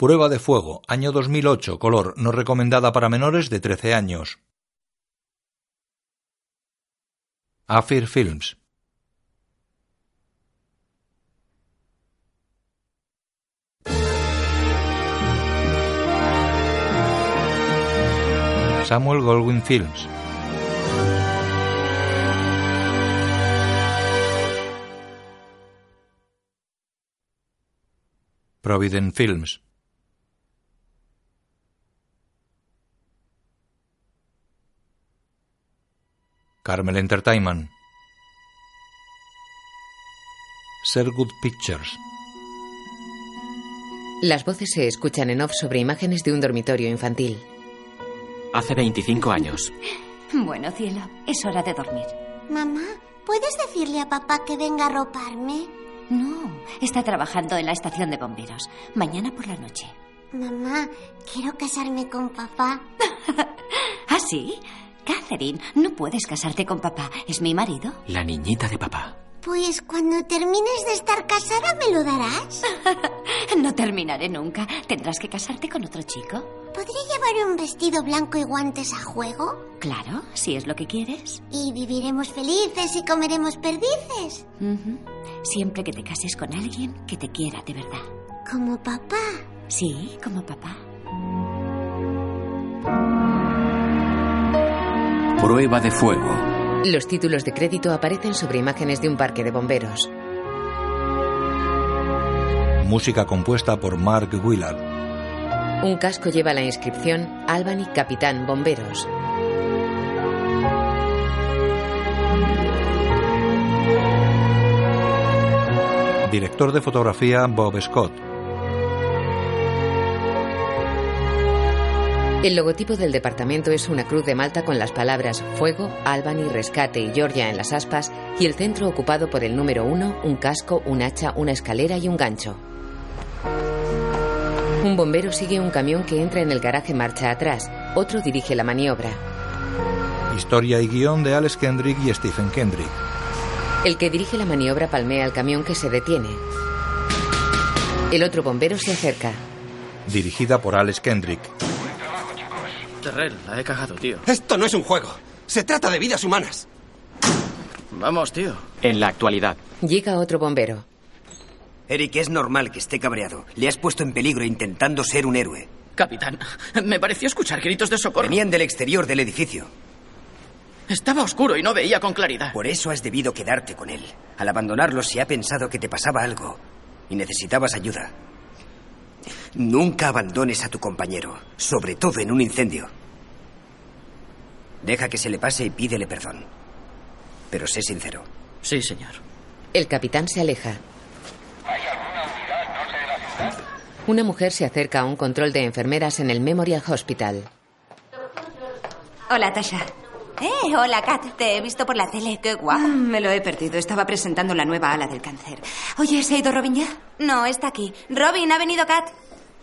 Prueba de fuego, año 2008, color, no recomendada para menores de 13 años. Afir Films. Samuel Goldwyn Films. Provident Films. Carmel Entertainment. Sergood Pictures. Las voces se escuchan en off sobre imágenes de un dormitorio infantil. Hace 25 años. Bueno, cielo, es hora de dormir. Mamá, ¿puedes decirle a papá que venga a roparme? No, está trabajando en la estación de bomberos. Mañana por la noche. Mamá, quiero casarme con papá. ¿Ah, sí? Catherine, no puedes casarte con papá. ¿Es mi marido? La niñita de papá. Pues cuando termines de estar casada, ¿me lo darás? no terminaré nunca. Tendrás que casarte con otro chico. ¿Podría llevar un vestido blanco y guantes a juego? Claro, si es lo que quieres. Y viviremos felices y comeremos perdices. Siempre que te cases con alguien que te quiera de verdad. Como papá. Sí, como papá. Prueba de fuego. Los títulos de crédito aparecen sobre imágenes de un parque de bomberos. Música compuesta por Mark Willard. Un casco lleva la inscripción Albany Capitán Bomberos. Director de fotografía Bob Scott. El logotipo del departamento es una cruz de Malta con las palabras Fuego, Albany, Rescate y Georgia en las aspas y el centro ocupado por el número uno, un casco, un hacha, una escalera y un gancho. Un bombero sigue un camión que entra en el garaje marcha atrás. Otro dirige la maniobra. Historia y guion de Alex Kendrick y Stephen Kendrick. El que dirige la maniobra palmea al camión que se detiene. El otro bombero se acerca. Dirigida por Alex Kendrick. Terrell, la he cagado, tío. Esto no es un juego. Se trata de vidas humanas. Vamos, tío. En la actualidad. Llega otro bombero. Eric, es normal que esté cabreado. Le has puesto en peligro intentando ser un héroe. Capitán, me pareció escuchar gritos de socorro. Venían del exterior del edificio. Estaba oscuro y no veía con claridad. Por eso has debido quedarte con él. Al abandonarlo se ha pensado que te pasaba algo y necesitabas ayuda. Nunca abandones a tu compañero, sobre todo en un incendio. Deja que se le pase y pídele perdón. Pero sé sincero. Sí, señor. El capitán se aleja. Una mujer se acerca a un control de enfermeras en el Memorial Hospital. Hola, Tasha. Eh, hola, Kat. Te he visto por la tele. Qué guapa. Mm, me lo he perdido. Estaba presentando la nueva ala del cáncer. Oye, ¿se ha ido Robin ya? No, está aquí. Robin, ha venido Kat.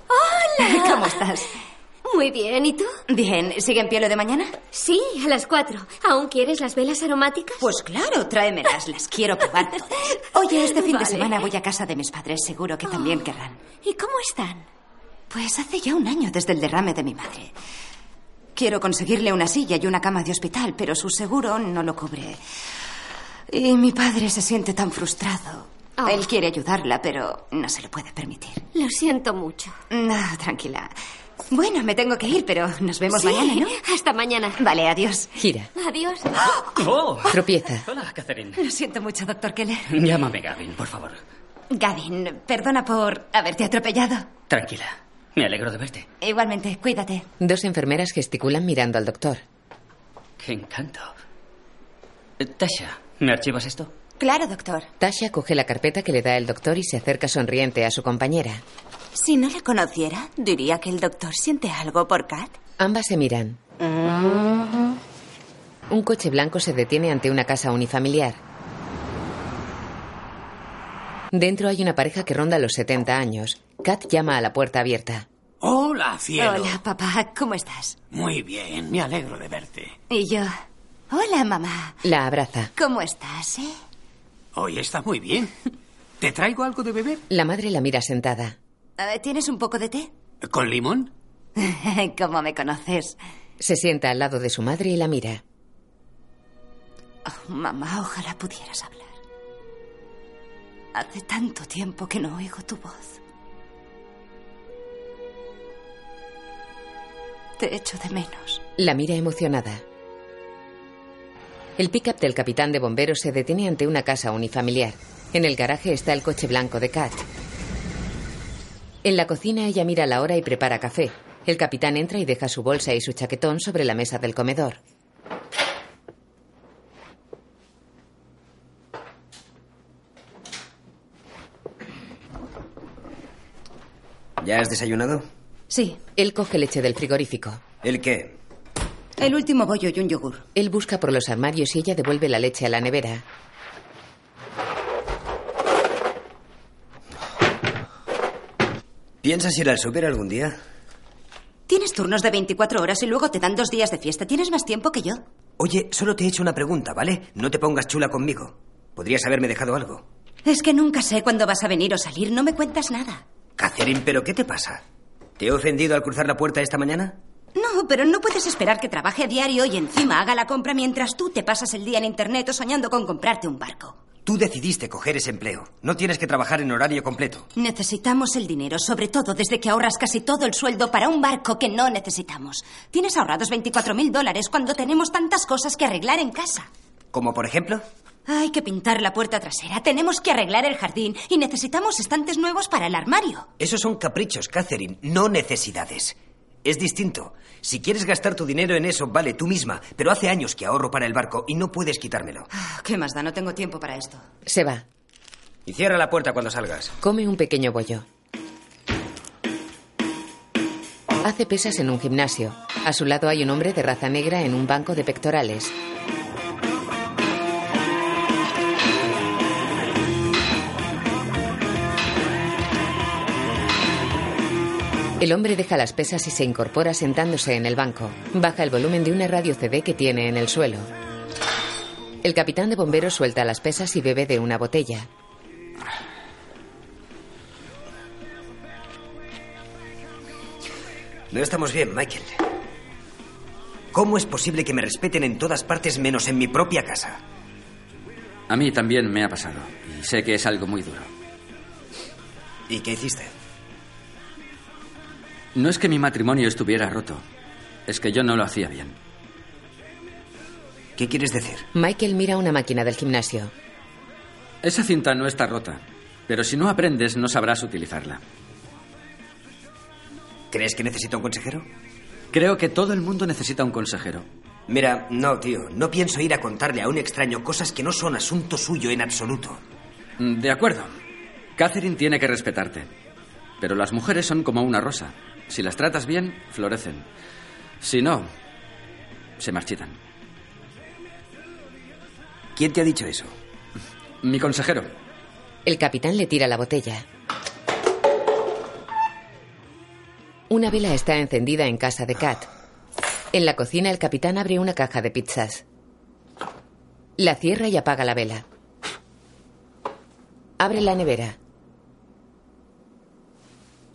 ¡Hola! ¿Cómo estás? Muy bien, ¿y tú? Bien. ¿Sigue en pie lo de mañana? Sí, a las cuatro. ¿Aún quieres las velas aromáticas? Pues claro, tráemelas. Las quiero probar. Oye, este fin de semana voy a casa de mis padres. Seguro que también Oh. querrán. ¿Y cómo están? Pues hace ya un año desde el derrame de mi madre. Quiero conseguirle una silla y una cama de hospital, pero su seguro no lo cubre. Y mi padre se siente tan frustrado. Oh. Él quiere ayudarla, pero no se lo puede permitir. Lo siento mucho. No, tranquila. Bueno, me tengo que ir, pero nos vemos Sí, mañana, ¿no? Hasta mañana. Vale, adiós. Gira. Adiós. ¡Oh! Tropieza. Hola, Catherine. Lo siento mucho, doctor Keller. Llámame Gavin, por favor. Gavin, perdona por haberte atropellado. Tranquila. Me alegro de verte. Igualmente, cuídate. Dos enfermeras gesticulan mirando al doctor. Qué encanto. Eh, Tasha, ¿me archivas esto? Claro, doctor. Tasha coge la carpeta que le da el doctor y se acerca sonriente a su compañera. Si no la conociera, diría que el doctor siente algo por Kat. Ambas se miran. Un coche blanco se detiene ante una casa unifamiliar. Dentro hay una pareja que ronda los 70 años. Kat llama a la puerta abierta. Hola, cielo. Hola, papá. ¿Cómo estás? Muy bien, me alegro de verte. Y yo. Hola, mamá. La abraza. ¿Cómo estás, eh? Hoy está muy bien. ¿Te traigo algo de beber? La madre la mira sentada. Eh, ¿Tienes un poco de té? ¿Con limón? ¿Cómo me conoces? Se sienta al lado de su madre y la mira. Oh, mamá, ojalá pudieras hablar. Hace tanto tiempo que no oigo tu voz. Te echo de menos. La mira emocionada. El pickup del capitán de bomberos se detiene ante una casa unifamiliar. En el garaje está el coche blanco de Kat. En la cocina ella mira la hora y prepara café. El capitán entra y deja su bolsa y su chaquetón sobre la mesa del comedor. ¿Ya has desayunado? Sí. Él coge leche del frigorífico. ¿El qué? El último bollo y un yogur. Él busca por los armarios y ella devuelve la leche a la nevera. ¿Piensas ir al súper algún día? Tienes turnos de 24 horas y luego te dan dos días de fiesta. ¿Tienes más tiempo que yo? Oye, solo te he hecho una pregunta, ¿vale? No te pongas chula conmigo. Podrías haberme dejado algo. Es que nunca sé cuándo vas a venir o salir. No me cuentas nada. Catherine, ¿pero qué te pasa? ¿Te he ofendido al cruzar la puerta esta mañana? No, pero no puedes esperar que trabaje a diario y encima haga la compra mientras tú te pasas el día en internet o soñando con comprarte un barco. Tú decidiste coger ese empleo. No tienes que trabajar en horario completo. Necesitamos el dinero, sobre todo desde que ahorras casi todo el sueldo para un barco que no necesitamos. Tienes ahorrados 24 mil dólares cuando tenemos tantas cosas que arreglar en casa. ¿Como por ejemplo? Hay que pintar la puerta trasera, tenemos que arreglar el jardín y necesitamos estantes nuevos para el armario. Esos son caprichos, Catherine, no necesidades. Es distinto. Si quieres gastar tu dinero en eso, vale tú misma, pero hace años que ahorro para el barco y no puedes quitármelo. Ah, ¿Qué más da? No tengo tiempo para esto. Se va. Y cierra la puerta cuando salgas. Come un pequeño bollo. Hace pesas en un gimnasio. A su lado hay un hombre de raza negra en un banco de pectorales. El hombre deja las pesas y se incorpora sentándose en el banco. Baja el volumen de una radio CD que tiene en el suelo. El capitán de bomberos suelta las pesas y bebe de una botella. No estamos bien, Michael. ¿Cómo es posible que me respeten en todas partes menos en mi propia casa? A mí también me ha pasado. Y sé que es algo muy duro. ¿Y qué hiciste? No es que mi matrimonio estuviera roto. Es que yo no lo hacía bien. ¿Qué quieres decir? Michael mira una máquina del gimnasio. Esa cinta no está rota. Pero si no aprendes, no sabrás utilizarla. ¿Crees que necesito un consejero? Creo que todo el mundo necesita un consejero. Mira, no, tío. No pienso ir a contarle a un extraño cosas que no son asunto suyo en absoluto. De acuerdo. Catherine tiene que respetarte. Pero las mujeres son como una rosa. Si las tratas bien, florecen. Si no, se marchitan. ¿Quién te ha dicho eso? Mi consejero. El capitán le tira la botella. Una vela está encendida en casa de Kat. En la cocina el capitán abre una caja de pizzas. La cierra y apaga la vela. Abre la nevera.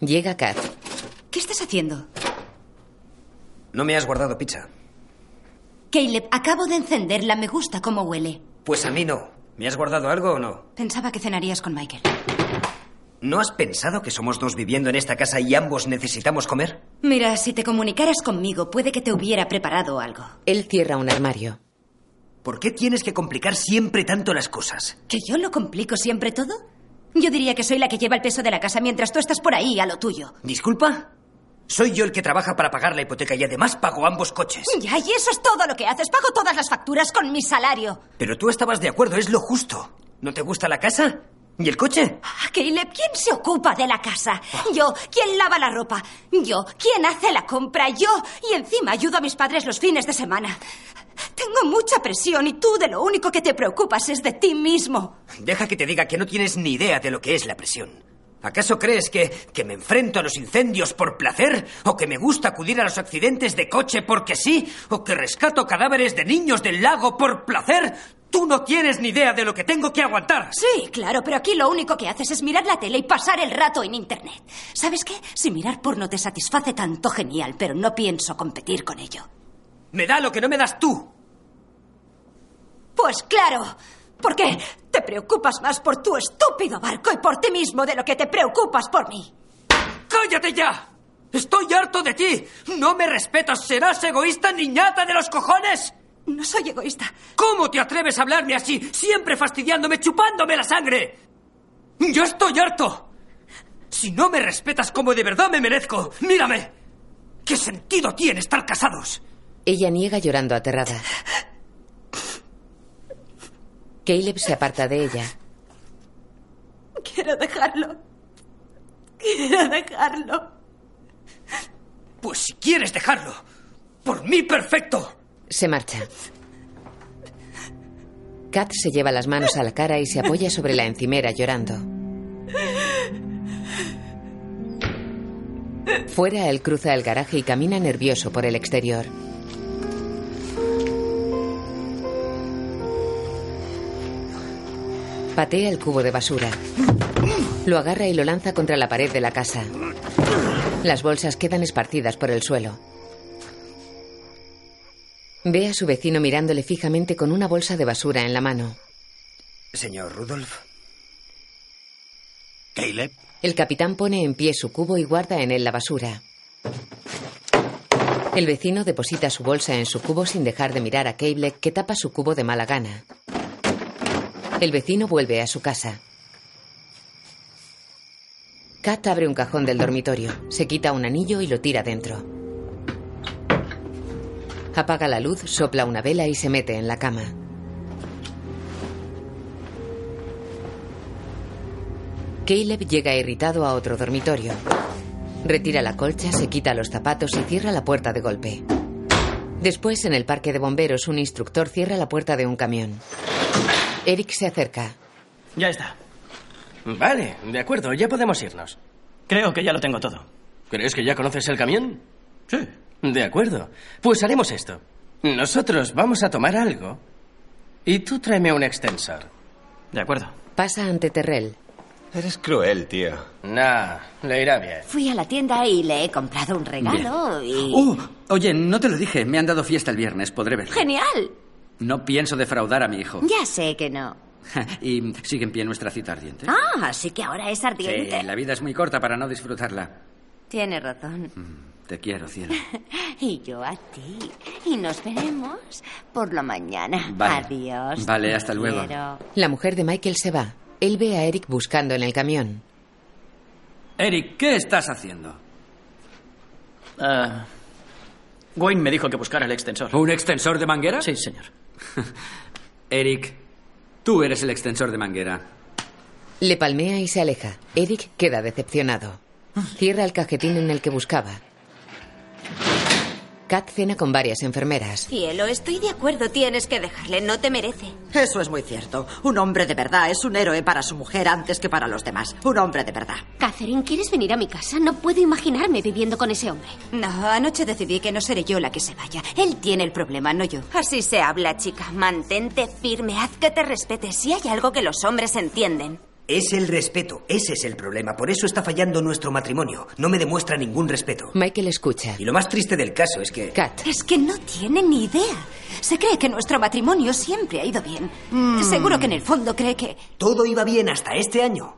Llega Kat. ¿Qué estás haciendo? No me has guardado pizza. Caleb, acabo de encenderla. Me gusta cómo huele. Pues a mí no. ¿Me has guardado algo o no? Pensaba que cenarías con Michael. ¿No has pensado que somos dos viviendo en esta casa y ambos necesitamos comer? Mira, si te comunicaras conmigo, puede que te hubiera preparado algo. Él cierra un armario. ¿Por qué tienes que complicar siempre tanto las cosas? ¿Que yo lo complico siempre todo? Yo diría que soy la que lleva el peso de la casa mientras tú estás por ahí a lo tuyo. ¿Disculpa? Soy yo el que trabaja para pagar la hipoteca y además pago ambos coches. Ya, y eso es todo lo que haces. Pago todas las facturas con mi salario. Pero tú estabas de acuerdo, es lo justo. ¿No te gusta la casa? ¿Y el coche? Ah, Caleb, ¿quién se ocupa de la casa? Yo. ¿Quién lava la ropa? Yo. ¿Quién hace la compra? Yo. Y encima ayudo a mis padres los fines de semana. Tengo mucha presión y tú de lo único que te preocupas es de ti mismo. Deja que te diga que no tienes ni idea de lo que es la presión. ¿Acaso crees que, que me enfrento a los incendios por placer? ¿O que me gusta acudir a los accidentes de coche porque sí? ¿O que rescato cadáveres de niños del lago por placer? Tú no tienes ni idea de lo que tengo que aguantar. Sí, claro, pero aquí lo único que haces es mirar la tele y pasar el rato en Internet. ¿Sabes qué? Si mirar porno te satisface tanto, genial, pero no pienso competir con ello. Me da lo que no me das tú. Pues claro, ¿por qué te preocupas más por tu estúpido barco y por ti mismo de lo que te preocupas por mí? ¡Cállate ya! Estoy harto de ti. No me respetas. ¿Serás egoísta, niñata de los cojones? No soy egoísta. ¿Cómo te atreves a hablarme así? Siempre fastidiándome, chupándome la sangre. Yo estoy harto. Si no me respetas como de verdad me merezco, mírame. ¿Qué sentido tiene estar casados? Ella niega llorando aterrada. Caleb se aparta de ella. Quiero dejarlo. Quiero dejarlo. Pues si quieres dejarlo, por mí perfecto. Se marcha. Kat se lleva las manos a la cara y se apoya sobre la encimera llorando. Fuera, él cruza el garaje y camina nervioso por el exterior. Patea el cubo de basura. Lo agarra y lo lanza contra la pared de la casa. Las bolsas quedan esparcidas por el suelo. Ve a su vecino mirándole fijamente con una bolsa de basura en la mano. Señor Rudolf. Caleb. El capitán pone en pie su cubo y guarda en él la basura. El vecino deposita su bolsa en su cubo sin dejar de mirar a Cable, que tapa su cubo de mala gana. El vecino vuelve a su casa. Kat abre un cajón del dormitorio, se quita un anillo y lo tira dentro. Apaga la luz, sopla una vela y se mete en la cama. Caleb llega irritado a otro dormitorio. Retira la colcha, se quita los zapatos y cierra la puerta de golpe. Después, en el parque de bomberos, un instructor cierra la puerta de un camión. Eric se acerca. Ya está. Vale, de acuerdo, ya podemos irnos. Creo que ya lo tengo todo. ¿Crees que ya conoces el camión? Sí. De acuerdo. Pues haremos esto. Nosotros vamos a tomar algo. Y tú tráeme un extensor. De acuerdo. Pasa ante Terrell. Eres cruel, tío. Nah, le irá bien. Fui a la tienda y le he comprado un regalo y... Uh, oye, no te lo dije. Me han dado fiesta el viernes. Podré verlo. ¡Genial! No pienso defraudar a mi hijo. Ya sé que no. ¿Y sigue en pie nuestra cita ardiente? Ah, así que ahora es ardiente. Sí, la vida es muy corta para no disfrutarla. Tiene razón. Te quiero, cielo. y yo a ti. Y nos veremos por la mañana. Vale. Adiós. Vale, hasta luego. quiero. La mujer de Michael se va. Él ve a Eric buscando en el camión. Eric, ¿qué estás haciendo? Ah, Wayne me dijo que buscara el extensor. ¿Un extensor de manguera? Sí, señor. Eric, tú eres el extensor de manguera. Le palmea y se aleja. Eric queda decepcionado. Cierra el cajetín en el que buscaba. Kat cena con varias enfermeras. Cielo, estoy de acuerdo. Tienes que dejarle. No te merece. Eso es muy cierto. Un hombre de verdad es un héroe para su mujer antes que para los demás. Un hombre de verdad. Catherine, ¿quieres venir a mi casa? No puedo imaginarme viviendo con ese hombre. No, anoche decidí que no seré yo la que se vaya. Él tiene el problema, no yo. Así se habla, chica. Mantente firme. Haz que te respete. Si hay algo que los hombres entienden. Es el respeto, ese es el problema. Por eso está fallando nuestro matrimonio. No me demuestra ningún respeto. Michael escucha. Y lo más triste del caso es que... Kat. Es que no tiene ni idea. Se cree que nuestro matrimonio siempre ha ido bien. Seguro que en el fondo cree que... Todo iba bien hasta este año.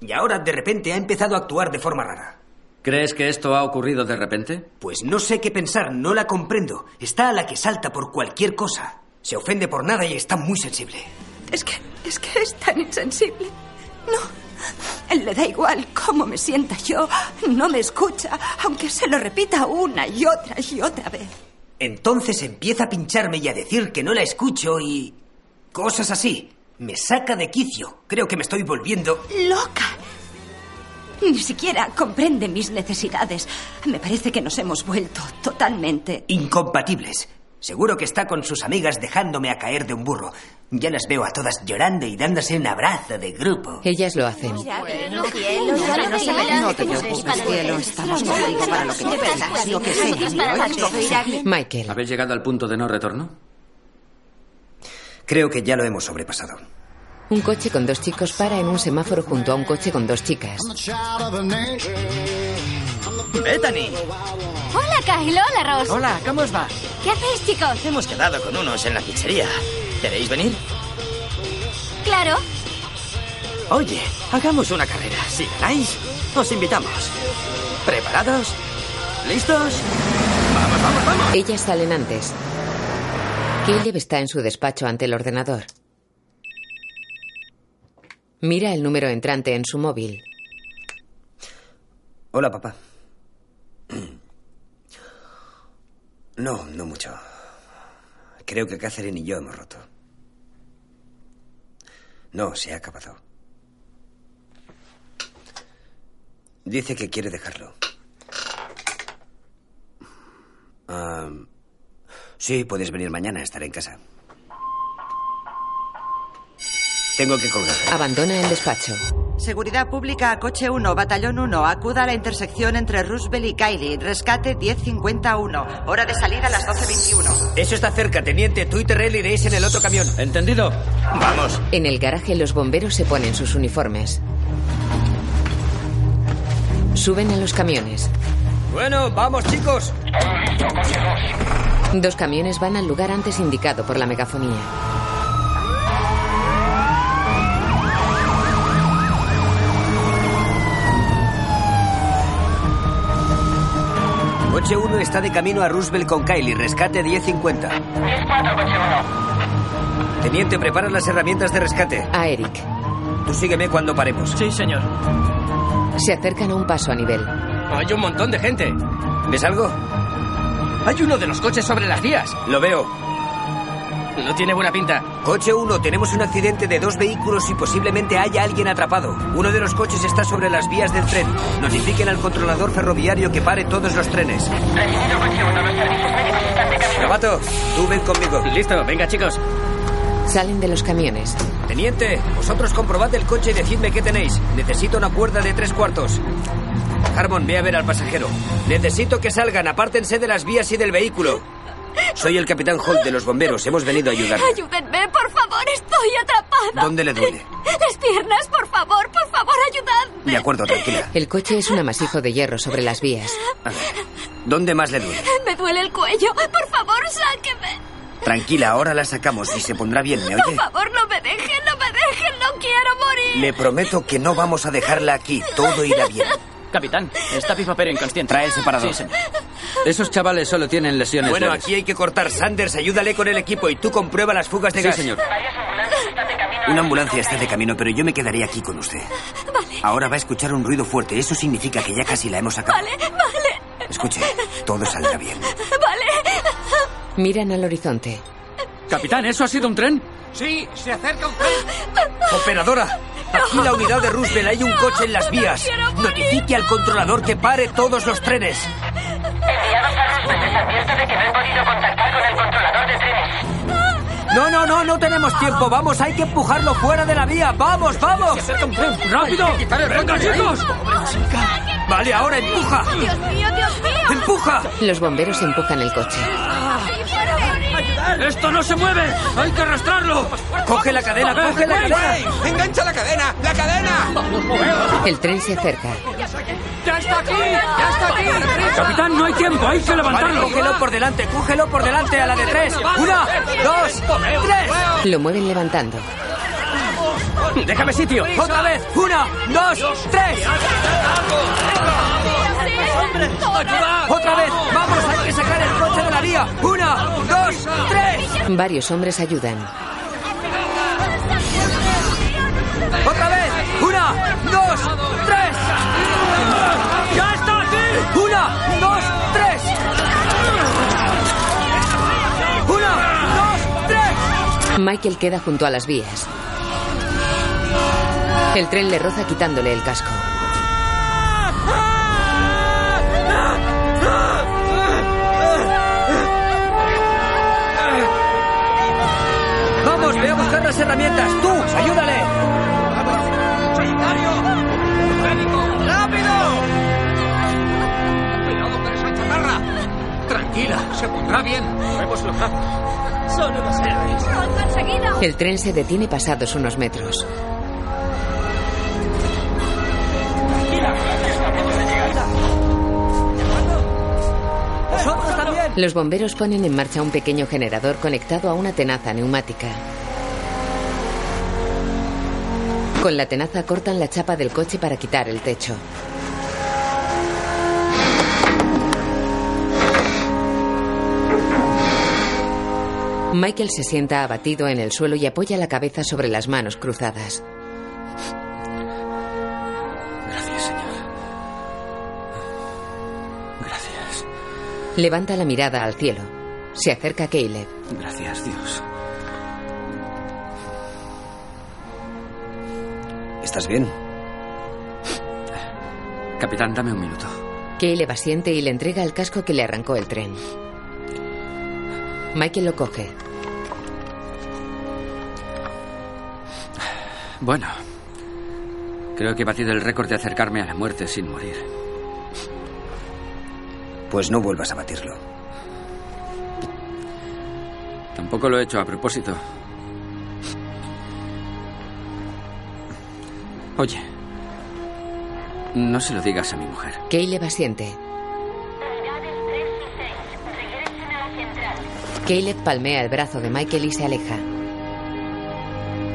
Y ahora de repente ha empezado a actuar de forma rara. ¿Crees que esto ha ocurrido de repente? Pues no sé qué pensar, no la comprendo. Está a la que salta por cualquier cosa. Se ofende por nada y está muy sensible. Es que... es que es tan insensible. No. Él le da igual cómo me sienta yo. No me escucha, aunque se lo repita una y otra y otra vez. Entonces empieza a pincharme y a decir que no la escucho y... cosas así. Me saca de quicio. Creo que me estoy volviendo... Loca. Ni siquiera comprende mis necesidades. Me parece que nos hemos vuelto totalmente... Incompatibles. Seguro que está con sus amigas dejándome a caer de un burro. Ya las veo a todas llorando y dándose un abrazo de grupo. Ellas lo hacen. Bueno, cielo, ya no te preocupes, cielo. Estamos contigo para lo que. Lo que sea. Michael. ¿Habéis llegado al punto de no retorno? Creo que ya lo hemos sobrepasado. Un coche con dos chicos para en un semáforo junto a un coche con dos chicas. Bethany. Hola, Kyle. Hola, Ross. Hola, ¿cómo os va? ¿Qué hacéis, chicos? Hemos quedado con unos en la pizzería. ¿Queréis venir? Claro. Oye, hagamos una carrera. Si ganáis, os invitamos. ¿Preparados? ¿Listos? Vamos, vamos, vamos. Ellas salen antes. Caleb está en su despacho ante el ordenador. Mira el número entrante en su móvil. Hola, papá. No, no mucho. Creo que Catherine y yo hemos roto. No, se ha acabado. Dice que quiere dejarlo. Ah, sí, puedes venir mañana, estaré en casa. Tengo que colgar. Abandona el despacho. Seguridad pública a coche 1, batallón 1. Acuda a la intersección entre Roosevelt y Kylie. Rescate 1051. Hora de salida a las 12.21. Eso está cerca, teniente. Tú y Terrell iréis en el otro camión. ¿Entendido? Vamos. En el garaje los bomberos se ponen sus uniformes. Suben a los camiones. Bueno, vamos, chicos. Dos camiones van al lugar antes indicado por la megafonía. Coche 1 está de camino a Roosevelt con Kylie. Rescate 1050. 10-4, coche 1. Teniente, prepara las herramientas de rescate. A Eric. Tú sígueme cuando paremos. Sí, señor. Se acercan a un paso a nivel. Hay un montón de gente. ¿Ves algo? Hay uno de los coches sobre las vías. Lo veo. No tiene buena pinta. Coche 1, tenemos un accidente de dos vehículos y posiblemente haya alguien atrapado. Uno de los coches está sobre las vías del tren. Notifiquen al controlador ferroviario que pare todos los trenes. Recibido, coche 1. Los servicios médicos están de camino. Novato, tú ven conmigo. Listo, venga, chicos. Salen de los camiones. Teniente, vosotros comprobad el coche y decidme qué tenéis. Necesito una cuerda de tres cuartos. Harmon, ve a ver al pasajero. Necesito que salgan, apártense de las vías y del vehículo. Soy el capitán Holt de los bomberos. Hemos venido a ayudar. Ayúdenme, por favor. Estoy atrapada. ¿Dónde le duele? Las piernas, por favor. Por favor, ayudadme. De acuerdo, tranquila. El coche es un amasijo de hierro sobre las vías. A ver, ¿Dónde más le duele? Me duele el cuello. Por favor, sáqueme. Tranquila, ahora la sacamos y se pondrá bien, ¿me Por oye? favor, no me dejen, no me dejen. No quiero morir. Le prometo que no vamos a dejarla aquí. Todo irá bien. Capitán, está Pipa Pero inconsciente. Trae el separador. Sí, señor. Esos chavales solo tienen lesiones Bueno, leves. aquí hay que cortar. Sanders, ayúdale con el equipo y tú comprueba las fugas de Sí, gas. señor. Una ambulancia está de camino, pero yo me quedaré aquí con usted. Ahora va a escuchar un ruido fuerte. Eso significa que ya casi la hemos acabado. Vale, vale, Escuche, todo saldrá bien. vale. Miran al horizonte. Capitán, ¿eso ha sido un tren? Sí, se acerca un tren. Operadora, aquí la unidad de Roosevelt. Hay un coche en las vías. Notifique al controlador que pare todos los trenes. Enviados a Roosevelt, les advierto de que no he podido contactar con el controlador de trenes. No, no, no, no tenemos tiempo. Vamos, hay que empujarlo fuera de la vía. Vamos, vamos. ¡Rápido! ¡Venga, chicos! Vale, ahora empuja. Dios mío, Dios mío. Empuja. Los bomberos empujan el coche. ¡Esto no se mueve! ¡Hay que arrastrarlo! Coge la cadena, coge la cadena. ¡Engancha la cadena! ¡La cadena! El tren se acerca. ¡Ya está aquí! ¡Ya está aquí! Capitán, no hay tiempo, hay que Vale, levantarlo. cógelo por delante, cógelo por delante a la de tres. Una, dos, tres. Lo mueven levantando. Déjame sitio. Otra vez. Una, dos, tres. Otra vez. Vamos, Una, dos, tres. Varios hombres ayudan. Otra vez. Una, dos, tres. ¡Ya está aquí! Una, dos, tres. Una, dos, tres. Michael queda junto a las vías. El tren le roza quitándole el casco. Las herramientas. Tú, ayúdale. ¡Rápido! Cuidado con esa chatarra. Tranquila, se pondrá bien. Lo hemos logrado. Son unos héroes. ¡Lo han conseguido! El tren se detiene pasados unos metros. Los bomberos ponen en marcha un pequeño generador conectado a una tenaza neumática. Con la tenaza cortan la chapa del coche para quitar el techo. Michael se sienta abatido en el suelo y apoya la cabeza sobre las manos cruzadas. Gracias, Señor. Gracias. Levanta la mirada al cielo. Se acerca a Caleb. Gracias, Dios. ¿Estás bien? Capitán, dame un minuto. Caleb asiente y le entrega el casco que le arrancó el tren. Michael lo coge. Bueno, creo que he batido el récord de acercarme a la muerte sin morir. Pues no vuelvas a batirlo. Tampoco lo he hecho a propósito. Oye, no se lo digas a mi mujer. Caleb asiente. Caleb palmea el brazo de Michael y se aleja.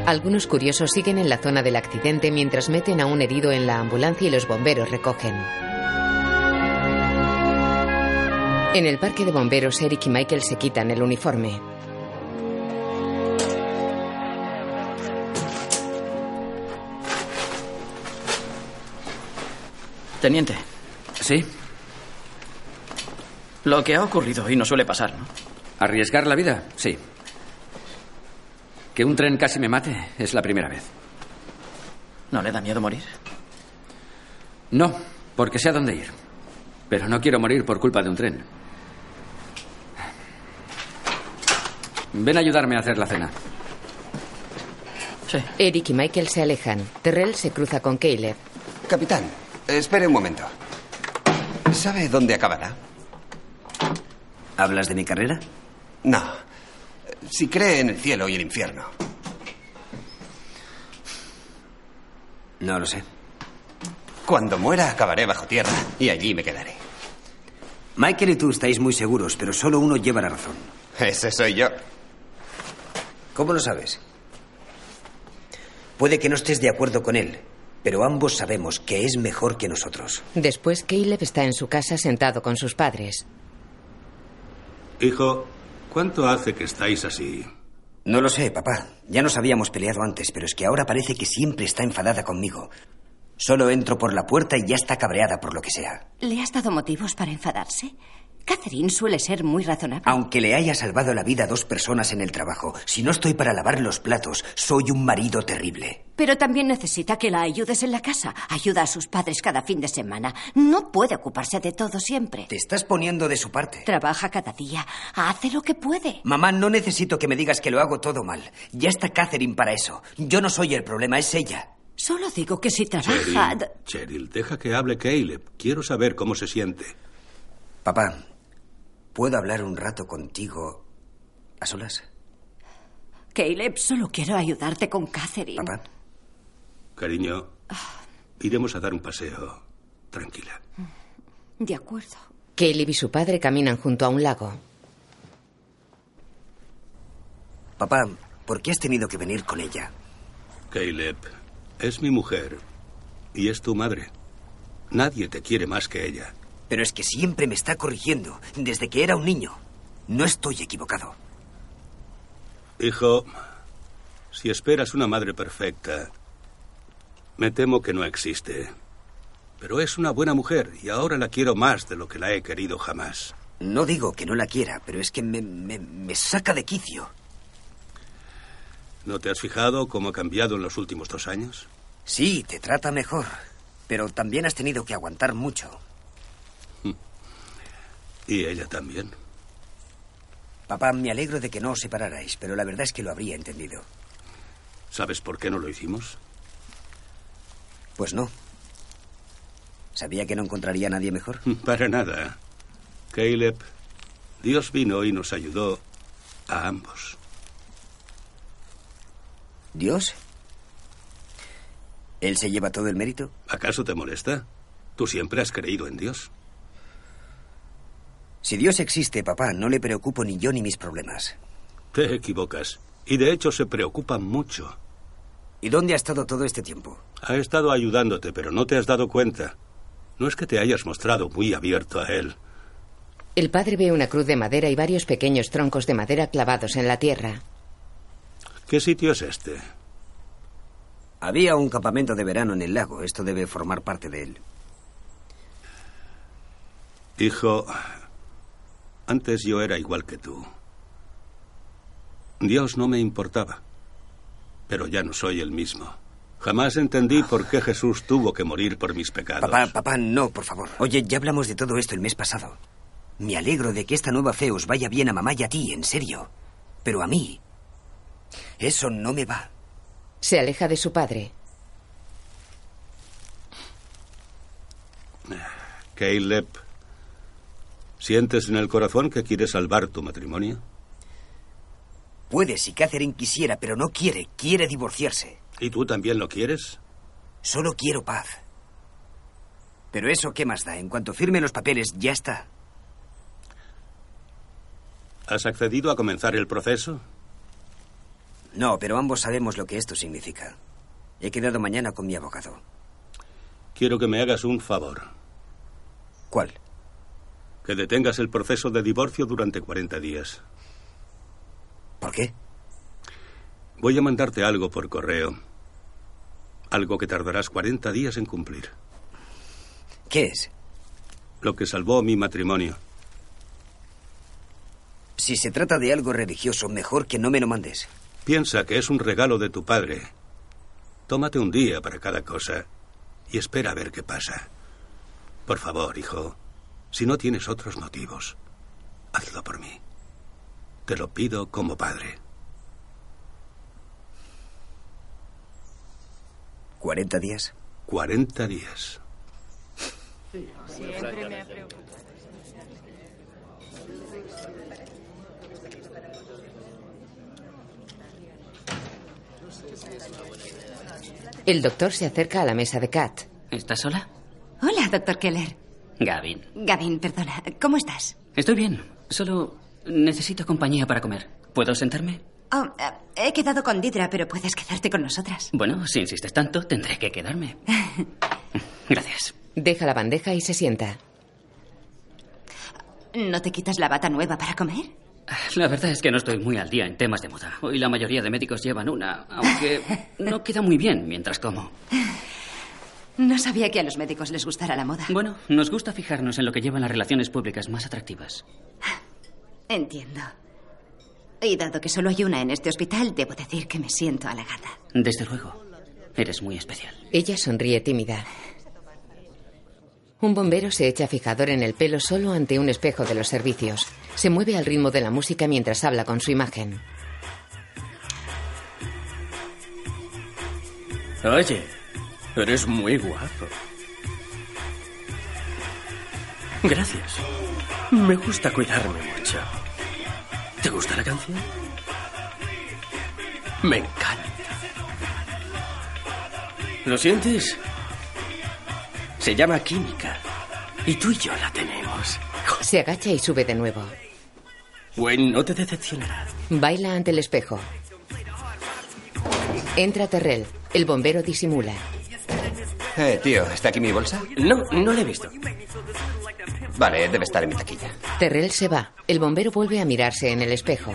Algunos curiosos siguen en la zona del accidente mientras meten a un herido en la ambulancia y los bomberos recogen. En el parque de bomberos, Eric y Michael se quitan el uniforme. Teniente. ¿Sí? Lo que ha ocurrido y no suele pasar, ¿no? ¿Arriesgar la vida? Sí. Que un tren casi me mate es la primera vez. ¿No le da miedo morir? No, porque sé a dónde ir. Pero no quiero morir por culpa de un tren. Ven a ayudarme a hacer la cena. Sí. Eric y Michael se alejan. Terrell se cruza con Caleb. Capitán, espere un momento. ¿Sabe dónde acabará? ¿Hablas de mi carrera? No. Si cree en el cielo y el infierno. No lo sé. Cuando muera acabaré bajo tierra y allí me quedaré. Michael y tú estáis muy seguros, pero solo uno lleva la razón. Ese soy yo. ¿Cómo lo sabes? Puede que no estés de acuerdo con él, pero ambos sabemos que es mejor que nosotros. Después, Caleb está en su casa sentado con sus padres. Hijo, ¿cuánto hace que estáis así? No lo sé, papá. Ya nos habíamos peleado antes, pero es que ahora parece que siempre está enfadada conmigo. Solo entro por la puerta y ya está cabreada por lo que sea. ¿Le has dado motivos para enfadarse? Catherine suele ser muy razonable. Aunque le haya salvado la vida a dos personas en el trabajo, si no estoy para lavar los platos, soy un marido terrible. Pero también necesita que la ayudes en la casa. Ayuda a sus padres cada fin de semana. No puede ocuparse de todo siempre. Te estás poniendo de su parte. Trabaja cada día. Hace lo que puede. Mamá, no necesito que me digas que lo hago todo mal. Ya está Catherine para eso. Yo no soy el problema, es ella. Solo digo que si trabaja... Cheryl, Cheryl, deja que hable Caleb. Quiero saber cómo se siente. Papá, ¿puedo hablar un rato contigo a solas? Caleb, solo quiero ayudarte con Catherine. Papá. Cariño, iremos a dar un paseo. Tranquila. De acuerdo. Caleb y su padre caminan junto a un lago. Papá, ¿por qué has tenido que venir con ella? Caleb, es mi mujer y es tu madre. Nadie te quiere más que ella. Pero es que siempre me está corrigiendo, desde que era un niño. No estoy equivocado. Hijo, si esperas una madre perfecta, me temo que no existe. Pero es una buena mujer y ahora la quiero más de lo que la he querido jamás. No digo que no la quiera, pero es que me, me, me saca de quicio. ¿No te has fijado cómo ha cambiado en los últimos dos años? Sí, te trata mejor. Pero también has tenido que aguantar mucho. Y ella también. Papá, me alegro de que no os separarais, pero la verdad es que lo habría entendido. ¿Sabes por qué no lo hicimos? Pues no. ¿Sabía que no encontraría a nadie mejor? Para nada. Caleb, Dios vino y nos ayudó A ambos. ¿Dios? ¿Él se lleva todo el mérito? ¿Acaso te molesta? Tú siempre has creído en Dios. Si Dios existe, papá, no le preocupo ni yo ni mis problemas. Te equivocas. Y de hecho se preocupan mucho. ¿Y dónde ha estado todo este tiempo? Ha estado ayudándote, pero no te has dado cuenta. No es que te hayas mostrado muy abierto a él. El padre ve una cruz de madera y varios pequeños troncos de madera clavados en la tierra. ¿Qué sitio es este? Había un campamento de verano en el lago. Esto debe formar parte de él. Hijo, antes yo era igual que tú. Dios no me importaba, pero ya no soy el mismo. Jamás entendí por qué Jesús tuvo que morir por mis pecados. Papá, papá, no, por favor. Oye, ya hablamos de todo esto el mes pasado. Me alegro de que esta nueva fe os vaya bien a mamá y a ti, en serio. Pero a mí, eso no me va. Se aleja de su padre. Caleb, ¿sientes en el corazón que quieres salvar tu matrimonio? Puede si Catherine quisiera, pero no quiere. Quiere divorciarse. ¿Y tú también lo quieres? Solo quiero paz. Pero eso, ¿qué más da? En cuanto firme los papeles, ya está. ¿Has accedido a comenzar el proceso? No, pero ambos sabemos lo que esto significa. He quedado mañana con mi abogado. Quiero que me hagas un favor. ¿Cuál? Que detengas el proceso de divorcio durante 40 días. ¿Por qué? Voy a mandarte algo por correo. Algo que tardarás 40 días en cumplir. ¿Qué es? Lo que salvó mi matrimonio. Si se trata de algo religioso, mejor que no me lo mandes. Piensa que es un regalo de tu padre. Tómate un día para cada cosa y espera a ver qué pasa. Por favor, hijo, si no tienes otros motivos, hazlo por mí. Te lo pido como padre. ¿40 días? 40 días. Siempre me ha preocupado. El doctor se acerca a la mesa de Kat. ¿Estás sola? Hola, doctor Keller. Gavin. Gavin, perdona. ¿Cómo estás? Estoy bien. Solo necesito compañía para comer. ¿Puedo sentarme? Oh, eh, he quedado con Didra, pero puedes quedarte con nosotras. Bueno, si insistes tanto, tendré que quedarme. Gracias. Deja la bandeja y se sienta. ¿No te quitas la bata nueva para comer? La verdad es que no estoy muy al día en temas de moda. Hoy la mayoría de médicos llevan una, aunque no queda muy bien mientras como. No sabía que a los médicos les gustara la moda. Bueno, nos gusta fijarnos en lo que llevan las relaciones públicas más atractivas. Entiendo. Y dado que solo hay una en este hospital, debo decir que me siento halagada. Desde luego. Eres muy especial. Ella sonríe tímida. Un bombero se echa fijador en el pelo solo ante un espejo de los servicios. Se mueve al ritmo de la música mientras habla con su imagen. Oye, eres muy guapo. Gracias. Me gusta cuidarme mucho. ¿Te gusta la canción? Me encanta. ¿Lo sientes? Se llama química. Y tú y yo la tenemos. Se agacha y sube de nuevo. Gwen, no te decepcionará. Baila ante el espejo. Entra Terrell. El bombero disimula. Eh, tío, ¿está aquí mi bolsa? No, no la he visto. Vale, debe estar en mi taquilla. Terrell se va. El bombero vuelve a mirarse en el espejo.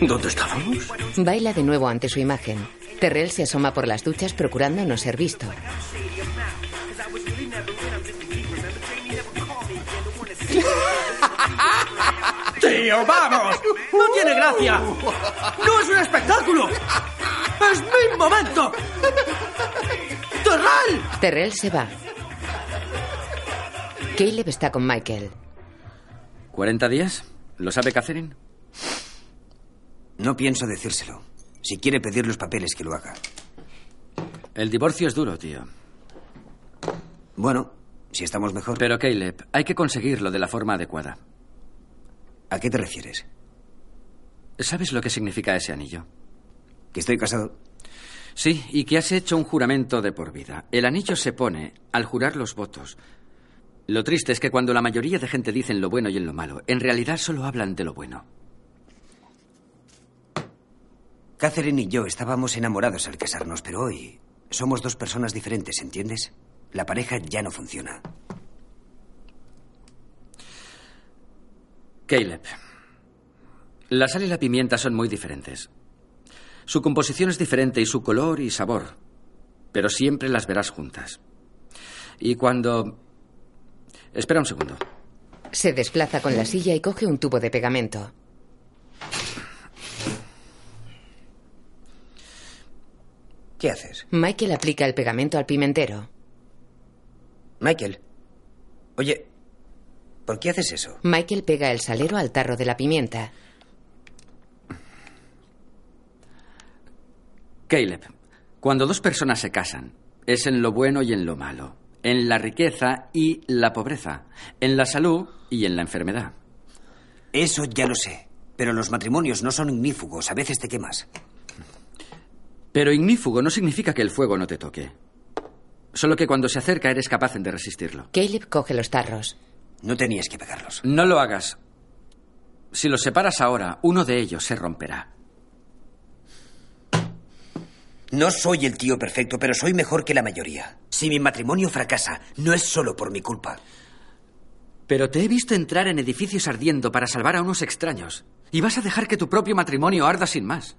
¿Dónde estábamos? Baila de nuevo ante su imagen. Terrell se asoma por las duchas procurando no ser visto. ¡Tío, vamos! ¡No tiene gracia! ¡No es un espectáculo! ¡Es mi momento! ¡Terrell! Terrell se va. Caleb está con Michael. ¿40 días? ¿Lo sabe Catherine? No pienso decírselo. Si quiere pedir los papeles, que lo haga. El divorcio es duro, tío. Bueno, si estamos mejor. Pero, Caleb, hay que conseguirlo de la forma adecuada. ¿A qué te refieres? ¿Sabes lo que significa ese anillo? ¿Que estoy casado? Sí, y que has hecho un juramento de por vida. El anillo se pone al jurar los votos. Lo triste es que cuando la mayoría de gente dicen lo bueno y en lo malo, en realidad solo hablan de lo bueno. Catherine y yo estábamos enamorados al casarnos, pero hoy somos dos personas diferentes, ¿entiendes? La pareja ya no funciona. Caleb, la sal y la pimienta son muy diferentes. Su composición es diferente y su color y sabor, pero siempre las verás juntas. Y cuando... Espera un segundo. Se desplaza con la silla y coge un tubo de pegamento. ¿Qué haces? Michael aplica el pegamento al pimentero. Michael. Oye, ¿por qué haces eso? Michael pega el salero al tarro de la pimienta. Caleb, cuando dos personas se casan, es en lo bueno y en lo malo, en la riqueza y la pobreza, en la salud y en la enfermedad. Eso ya lo sé, pero los matrimonios no son ignífugos, a veces te quemas. Pero ignífugo no significa que el fuego no te toque. Solo que cuando se acerca eres capaz de resistirlo. Caleb coge los tarros. No tenías que pegarlos. No lo hagas. Si los separas ahora, uno de ellos se romperá. No soy el tío perfecto, pero soy mejor que la mayoría. Si mi matrimonio fracasa, no es solo por mi culpa. Pero te he visto entrar en edificios ardiendo para salvar a unos extraños. Y vas a dejar que tu propio matrimonio arda sin más.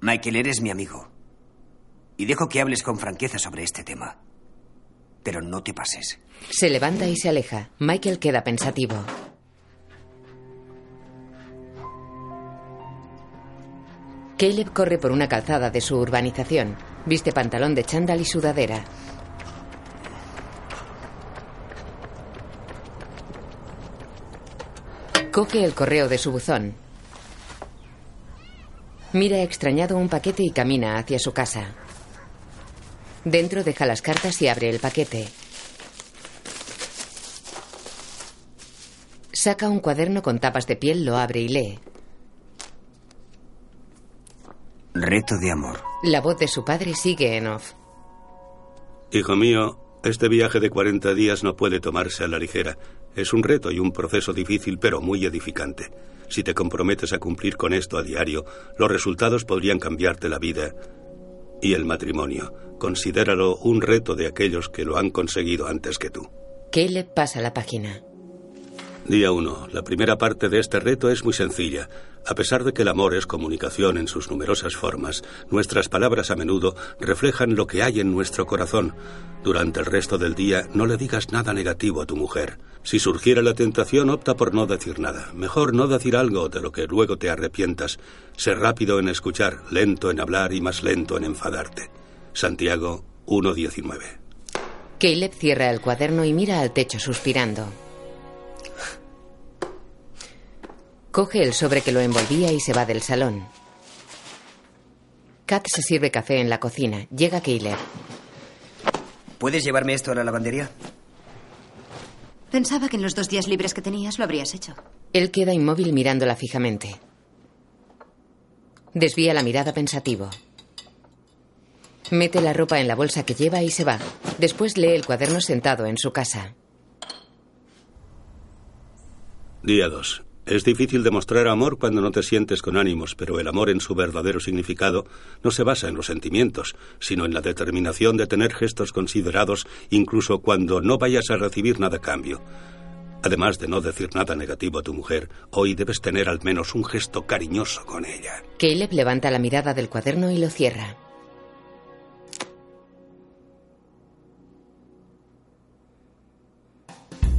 Michael, eres mi amigo. Y dejo que hables con franqueza sobre este tema. Pero no te pases. Se levanta y se aleja. Michael queda pensativo. Caleb corre por una calzada de su urbanización. Viste pantalón de chándal y sudadera. Coge el correo de su buzón. Mira extrañado un paquete y camina hacia su casa. Dentro deja las cartas y abre el paquete. Saca un cuaderno con tapas de piel, lo abre y lee. Reto de amor. La voz de su padre sigue en off. Hijo mío, este viaje de 40 días no puede tomarse a la ligera. Es un reto y un proceso difícil, pero muy edificante. Si te comprometes a cumplir con esto a diario, los resultados podrían cambiarte la vida y el matrimonio. Considéralo un reto de aquellos que lo han conseguido antes que tú. Caleb pasa la página. Día 1. La primera parte de este reto es muy sencilla. A pesar de que el amor es comunicación en sus numerosas formas, nuestras palabras a menudo reflejan lo que hay en nuestro corazón. Durante el resto del día no le digas nada negativo a tu mujer. Si surgiera la tentación, opta por no decir nada. Mejor no decir algo de lo que luego te arrepientas. Sé rápido en escuchar, lento en hablar y más lento en enfadarte. Santiago 1.19. Caleb cierra el cuaderno y mira al techo suspirando. Coge el sobre que lo envolvía y se va del salón. Kat se sirve café en la cocina. Llega Caleb. ¿Puedes llevarme esto a la lavandería? Pensaba que en los dos días libres que tenías lo habrías hecho. Él queda inmóvil mirándola fijamente. Desvía la mirada pensativo. Mete la ropa en la bolsa que lleva y se va. Después lee el cuaderno sentado en su casa. Día 2. Es difícil demostrar amor cuando no te sientes con ánimos, pero el amor en su verdadero significado no se basa en los sentimientos, sino en la determinación de tener gestos considerados incluso cuando no vayas a recibir nada a cambio. Además de no decir nada negativo a tu mujer, hoy debes tener al menos un gesto cariñoso con ella. Caleb levanta la mirada del cuaderno y lo cierra.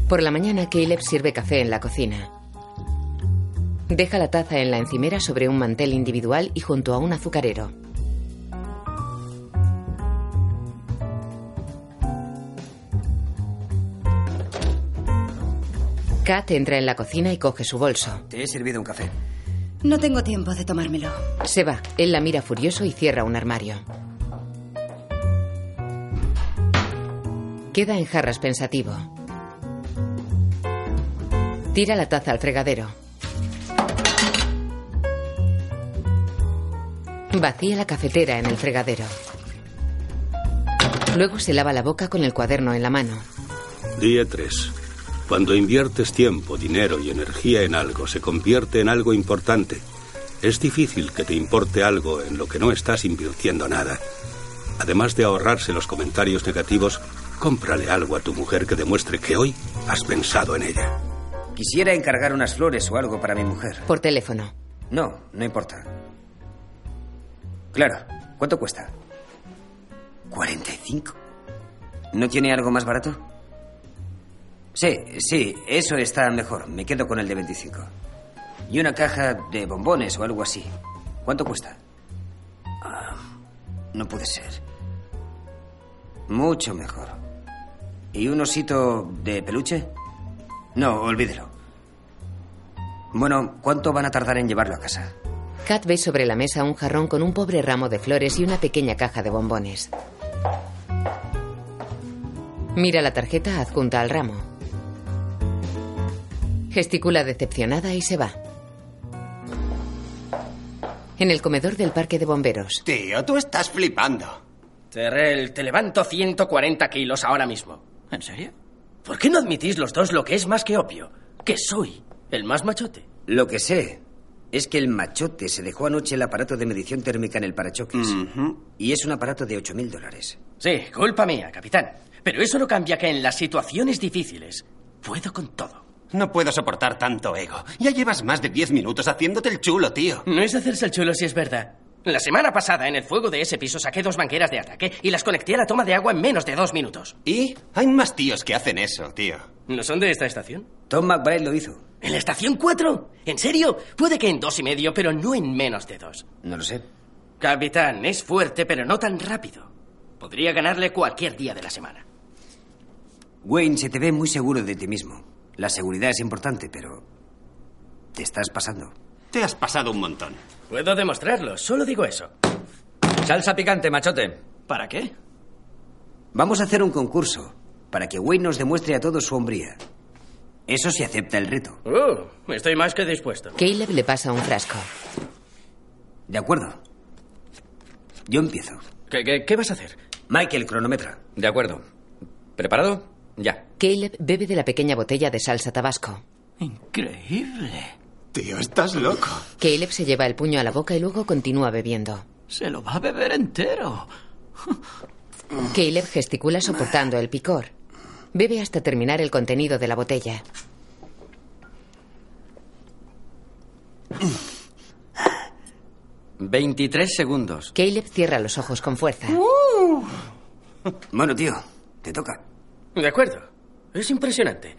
Por la mañana, Caleb sirve café en la cocina. Deja la taza en la encimera sobre un mantel individual y junto a un azucarero. Kat entra en la cocina y coge su bolso. Te he servido un café. No tengo tiempo de tomármelo. Se va. Él la mira furioso y cierra un armario. Queda en jarras pensativo. Tira la taza al fregadero. Vacía la cafetera en el fregadero. Luego se lava la boca con el cuaderno en la mano. Día 3. Cuando inviertes tiempo, dinero y energía en algo, se convierte en algo importante. Es difícil que te importe algo en lo que no estás invirtiendo nada. Además de ahorrarse los comentarios negativos, cómprale algo a tu mujer que demuestre que hoy has pensado en ella. Quisiera encargar unas flores o algo para mi mujer. Por teléfono. No, no importa. Claro, ¿cuánto cuesta? 45. ¿No tiene algo más barato? Sí, sí, eso está mejor. Me quedo con el de 25. Y una caja de bombones o algo así. ¿Cuánto cuesta? Ah, no puede ser. Mucho mejor. ¿Y un osito de peluche? No, olvídelo. Bueno, ¿cuánto van a tardar en llevarlo a casa? Kat ve sobre la mesa un jarrón con un pobre ramo de flores y una pequeña caja de bombones. Mira la tarjeta adjunta al ramo. Gesticula decepcionada y se va. En el comedor del parque de bomberos. Tío, tú estás flipando. Terrell, te levanto 140 kilos ahora mismo. ¿En serio? ¿Por qué no admitís los dos lo que es más que obvio? Que soy el más machote. Lo que sé es que el machote se dejó anoche el aparato de medición térmica en el parachoques. Y es un aparato de 8.000 dólares. Sí, culpa mía, capitán. Pero eso no cambia que en las situaciones difíciles puedo con todo. No puedo soportar tanto ego. Ya llevas más de 10 minutos haciéndote el chulo, tío. No es hacerse el chulo si es verdad. La semana pasada, en el fuego de ese piso, saqué dos mangueras de ataque y las conecté a la toma de agua en menos de dos minutos. ¿Y? Hay más tíos que hacen eso, tío. ¿No son de esta estación? Tom McBride lo hizo. ¿En la estación 4? ¿En serio? Puede que en dos y medio, pero no en menos de dos. No lo sé. Capitán, es fuerte, pero no tan rápido. Podría ganarle cualquier día de la semana. Wayne, se te ve muy seguro de ti mismo. La seguridad es importante, pero... Te estás pasando. Te has pasado un montón. Puedo demostrarlo, solo digo eso. Salsa picante, machote. ¿Para qué? Vamos a hacer un concurso para que Wayne nos demuestre a todos su hombría. Eso si acepta el reto. Uh, estoy más que dispuesto. Caleb le pasa un frasco. De acuerdo. Yo empiezo. ¿Qué, qué, qué vas a hacer? Michael, cronometra. De acuerdo. ¿Preparado? Ya. Caleb bebe de la pequeña botella de salsa tabasco. Increíble. Tío, estás loco. Caleb se lleva el puño a la boca y luego continúa bebiendo. Se lo va a beber entero. Caleb gesticula soportando el picor. Bebe hasta terminar el contenido de la botella. Veintitrés segundos. Caleb cierra los ojos con fuerza. Bueno, tío, te toca. De acuerdo. Es impresionante.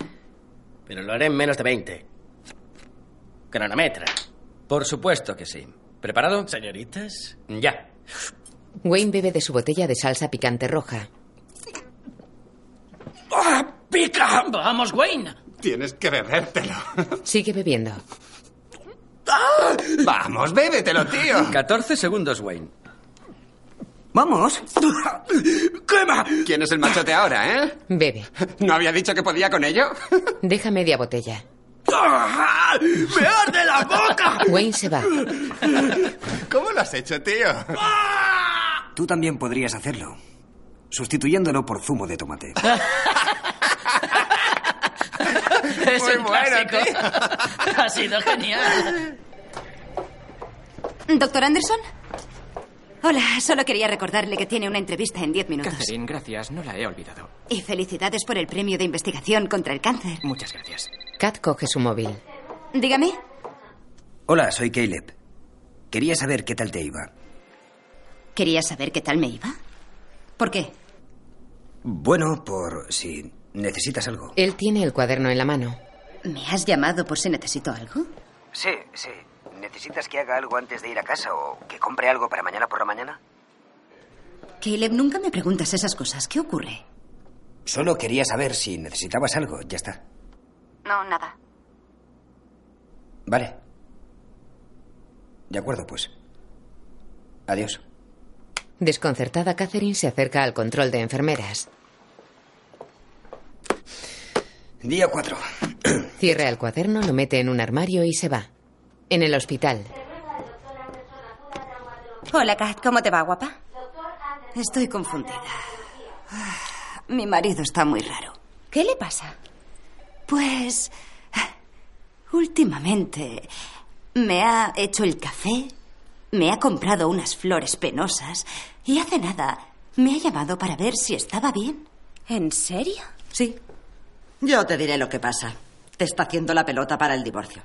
Pero lo haré en menos de 20. Cronometra. Por supuesto que sí. ¿Preparado? Señoritas. Ya. Wayne bebe de su botella de salsa picante roja. ¡Ah, ¡Pica! ¡Vamos, Wayne! Tienes que bebértelo. Sigue bebiendo. ¡Ah! Vamos, bébetelo, tío. 14 segundos, Wayne. Vamos. ¡Quema! ¿Quién es el machote ahora, eh? Bebe. ¿No había dicho que podía con ello? Deja media botella. ¡Ah! ¡Me arde la boca! Wayne se va. ¿Cómo lo has hecho, tío? Tú también podrías hacerlo. Sustituyéndolo por zumo de tomate. es Muy un bueno, clásico. ha sido genial. Doctor Anderson. Hola, solo quería recordarle que tiene una entrevista en 10 minutos. Catherine, gracias. No la he olvidado. Y felicidades por el premio de investigación contra el cáncer. Muchas gracias. Kat coge su móvil. Dígame. Hola, soy Caleb. Quería saber qué tal te iba. ¿Quería saber qué tal me iba? ¿Por qué? Bueno, por si necesitas algo. Él tiene el cuaderno en la mano. ¿Me has llamado por si necesito algo? Sí, sí. ¿Necesitas que haga algo antes de ir a casa o que compre algo para mañana por la mañana? Caleb, nunca me preguntas esas cosas. ¿Qué ocurre? Solo quería saber si necesitabas algo. Ya está. No, nada. Vale. De acuerdo, pues. Adiós. Desconcertada, Catherine se acerca al control de enfermeras. Día 4. Cierra el cuaderno, lo mete en un armario y se va. En el hospital. Hola, Kat. ¿Cómo te va, guapa? Estoy confundida. Mi marido está muy raro. ¿Qué le pasa? Pues... Últimamente me ha hecho el café, me ha comprado unas flores penosas y hace nada me ha llamado para ver si estaba bien. ¿En serio? Sí. Yo te diré lo que pasa. Te está haciendo la pelota para el divorcio.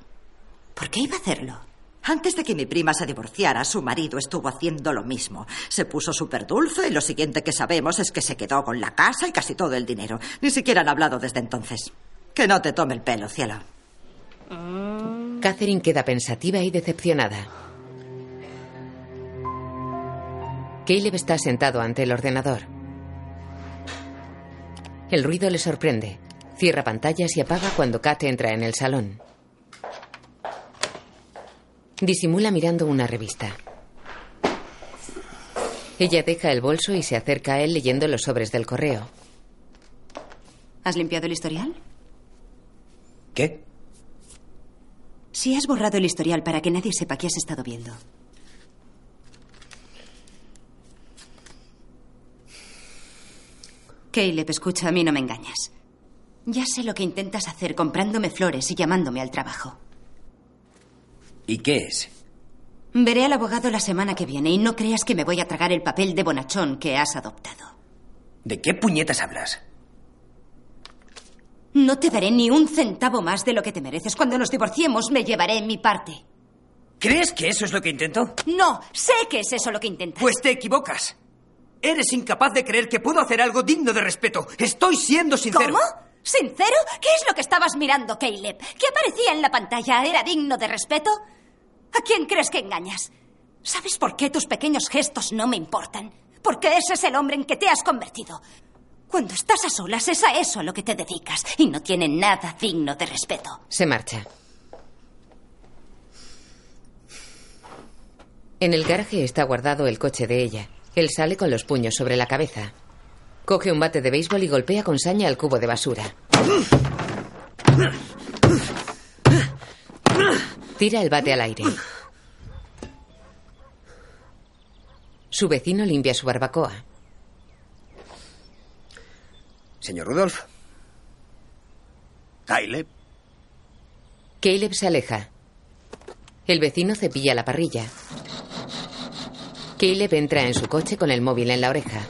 ¿Por qué iba a hacerlo? Antes de que mi prima se divorciara, su marido estuvo haciendo lo mismo. Se puso súper dulce y lo siguiente que sabemos es que se quedó con la casa y casi todo el dinero. Ni siquiera han hablado desde entonces. Que no te tome el pelo, cielo. Catherine queda pensativa y decepcionada. Caleb está sentado ante el ordenador. El ruido le sorprende. Cierra pantallas y apaga cuando Kat entra en el salón. Disimula mirando una revista. Ella deja el bolso y se acerca a él leyendo los sobres del correo. ¿Has limpiado el historial? ¿Qué? Si has borrado el historial para que nadie sepa qué has estado viendo. Caleb, escucha, a mí no me engañas. Ya sé lo que intentas hacer comprándome flores y llamándome al trabajo. ¿Y qué es? Veré al abogado la semana que viene y no creas que me voy a tragar el papel de bonachón que has adoptado. ¿De qué puñetas hablas? No te daré ni un centavo más de lo que te mereces. Cuando nos divorciemos me llevaré mi parte. ¿Crees que eso es lo que intento? No, sé que es eso lo que intentas. Pues te equivocas. Eres incapaz de creer que puedo hacer algo digno de respeto. Estoy siendo sincero. ¿Cómo? ¿Sincero? ¿Qué es lo que estabas mirando, Caleb? ¿Qué aparecía en la pantalla? ¿Era digno de respeto? ¿A quién crees que engañas? ¿Sabes por qué tus pequeños gestos no me importan? Porque ese es el hombre en que te has convertido. Cuando estás a solas es a eso a lo que te dedicas y no tiene nada digno de respeto. Se marcha. En el garaje está guardado el coche de ella. Él sale con los puños sobre la cabeza. Coge un bate de béisbol y golpea con saña al cubo de basura. Tira el bate al aire. Su vecino limpia su barbacoa. Señor Rudolf. Caleb. Caleb se aleja. El vecino cepilla la parrilla. Caleb entra en su coche con el móvil en la oreja.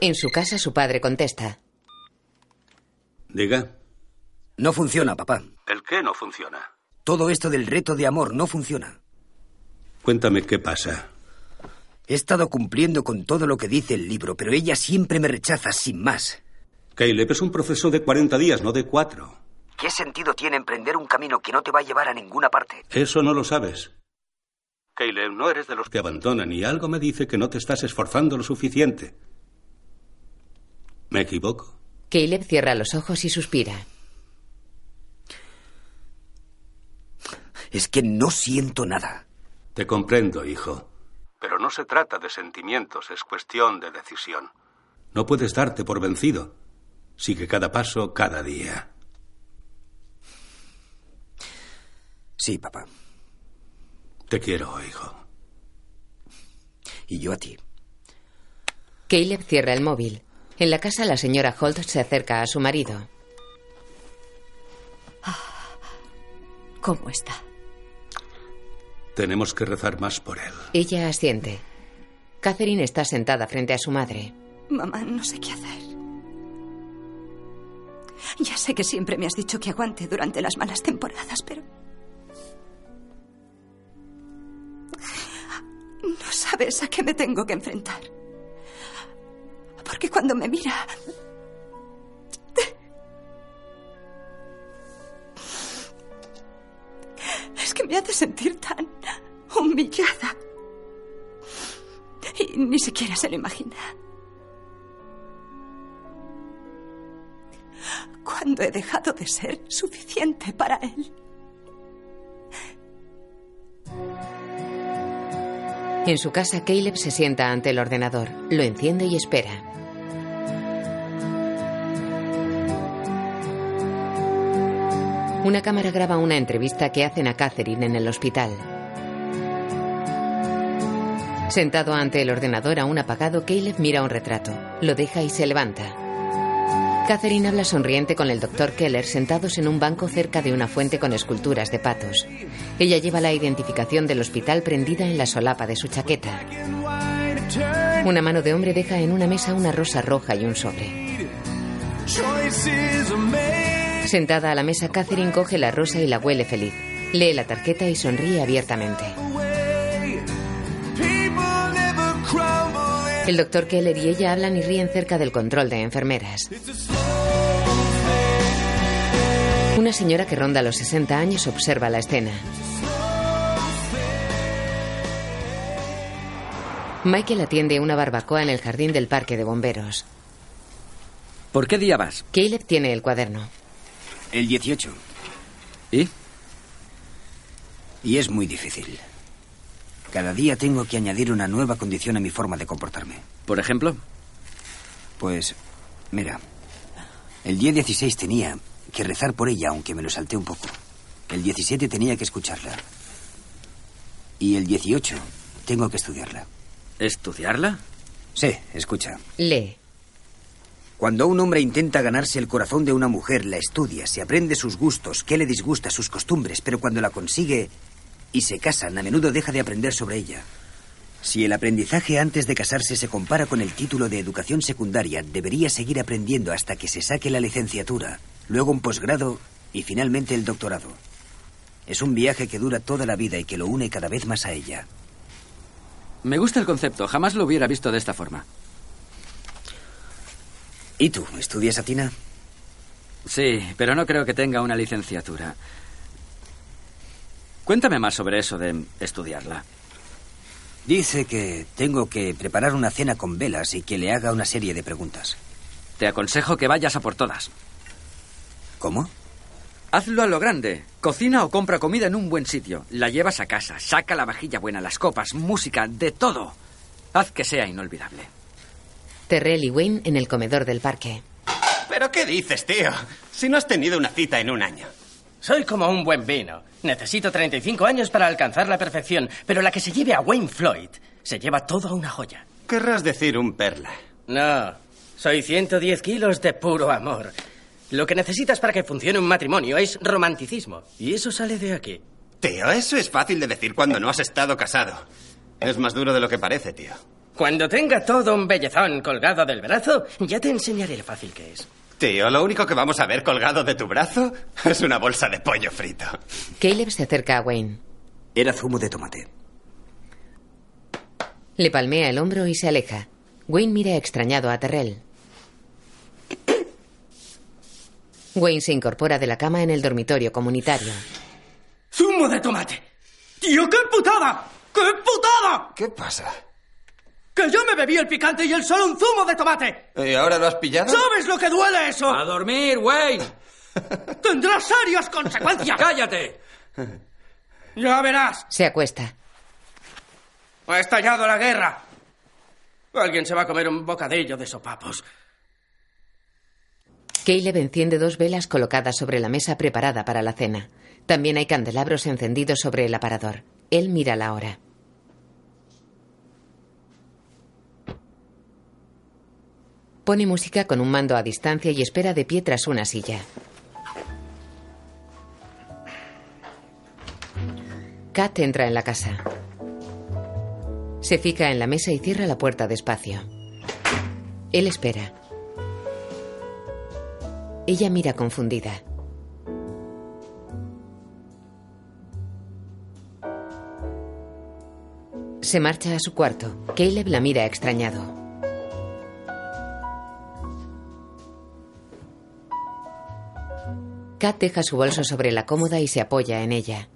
En su casa su padre contesta. Diga. No funciona, papá. ¿El qué no funciona? Todo esto del reto de amor no funciona. Cuéntame qué pasa. He estado cumpliendo con todo lo que dice el libro, pero ella siempre me rechaza sin más. Caleb es un proceso de 40 días, no de cuatro. ¿Qué sentido tiene emprender un camino que no te va a llevar a ninguna parte? Eso no lo sabes. Caleb, no eres de los que abandonan y algo me dice que no te estás esforzando lo suficiente. ¿Me equivoco? Caleb cierra los ojos y suspira. Es que no siento nada. Te comprendo, hijo. Pero no se trata de sentimientos, es cuestión de decisión. No puedes darte por vencido. Sigue cada paso, cada día. Sí, papá. Te quiero, hijo. Y yo a ti. Caleb cierra el móvil. En la casa la señora Holt se acerca a su marido. ¿Cómo está? Tenemos que rezar más por él. Ella asiente. Catherine está sentada frente a su madre. Mamá, no sé qué hacer. Ya sé que siempre me has dicho que aguante durante las malas temporadas, pero... No sabes a qué me tengo que enfrentar. Porque cuando me mira... Es que me hace sentir tan humillada. Y ni siquiera se lo imagina. Cuando he dejado de ser suficiente para él. En su casa, Caleb se sienta ante el ordenador, lo enciende y espera. Una cámara graba una entrevista que hacen a Catherine en el hospital. Sentado ante el ordenador aún apagado, Caleb mira un retrato. Lo deja y se levanta. Catherine habla sonriente con el doctor Keller sentados en un banco cerca de una fuente con esculturas de patos. Ella lleva la identificación del hospital prendida en la solapa de su chaqueta. Una mano de hombre deja en una mesa una rosa roja y un sobre. Sentada a la mesa, Catherine coge la rosa y la huele feliz. Lee la tarjeta y sonríe abiertamente. El doctor Keller y ella hablan y ríen cerca del control de enfermeras. Una señora que ronda los 60 años observa la escena. Michael atiende una barbacoa en el jardín del parque de bomberos. ¿Por qué día vas? Caleb tiene el cuaderno. El 18. ¿Y? Y es muy difícil. Cada día tengo que añadir una nueva condición a mi forma de comportarme. ¿Por ejemplo? Pues, mira, el día 16 tenía que rezar por ella, aunque me lo salté un poco. El 17 tenía que escucharla. Y el 18 tengo que estudiarla. ¿Estudiarla? Sí, escucha. Lee. Cuando un hombre intenta ganarse el corazón de una mujer, la estudia, se aprende sus gustos, qué le disgusta, sus costumbres, pero cuando la consigue y se casan, a menudo deja de aprender sobre ella. Si el aprendizaje antes de casarse se compara con el título de educación secundaria, debería seguir aprendiendo hasta que se saque la licenciatura, luego un posgrado y finalmente el doctorado. Es un viaje que dura toda la vida y que lo une cada vez más a ella. Me gusta el concepto, jamás lo hubiera visto de esta forma. ¿Y tú? ¿Estudias a Tina? Sí, pero no creo que tenga una licenciatura. Cuéntame más sobre eso de estudiarla. Dice que tengo que preparar una cena con velas y que le haga una serie de preguntas. Te aconsejo que vayas a por todas. ¿Cómo? Hazlo a lo grande. Cocina o compra comida en un buen sitio. La llevas a casa. Saca la vajilla buena, las copas, música, de todo. Haz que sea inolvidable. Terrell y Wayne en el comedor del parque. ¿Pero qué dices, tío? Si no has tenido una cita en un año. Soy como un buen vino. Necesito 35 años para alcanzar la perfección, pero la que se lleve a Wayne Floyd se lleva toda una joya. Querrás decir un perla. No, soy 110 kilos de puro amor. Lo que necesitas para que funcione un matrimonio es romanticismo. Y eso sale de aquí. Tío, eso es fácil de decir cuando no has estado casado. Es más duro de lo que parece, tío. Cuando tenga todo un bellezón colgado del brazo, ya te enseñaré lo fácil que es. Tío, lo único que vamos a ver colgado de tu brazo es una bolsa de pollo frito. Caleb se acerca a Wayne. Era zumo de tomate. Le palmea el hombro y se aleja. Wayne mira extrañado a Terrell. Wayne se incorpora de la cama en el dormitorio comunitario. ¡Zumo de tomate! ¡Tío, qué putada! ¡Qué putada! ¿Qué pasa? ¡Que yo me bebí el picante y él solo un zumo de tomate! ¿Y ahora lo has pillado? ¿Sabes lo que duele eso? ¡A dormir, Wayne! ¡Tendrás serias consecuencias! ¡Cállate! Ya verás. Se acuesta. Ha estallado la guerra. Alguien se va a comer un bocadillo de sopapos. Caleb enciende dos velas colocadas sobre la mesa preparada para la cena. También hay candelabros encendidos sobre el aparador. Él mira la hora. Pone música con un mando a distancia y espera de pie tras una silla. Kat entra en la casa. Se fija en la mesa y cierra la puerta despacio. Él espera. Ella mira confundida. Se marcha a su cuarto. Caleb la mira extrañado. Kat deja su bolso sobre la cómoda y se apoya en ella.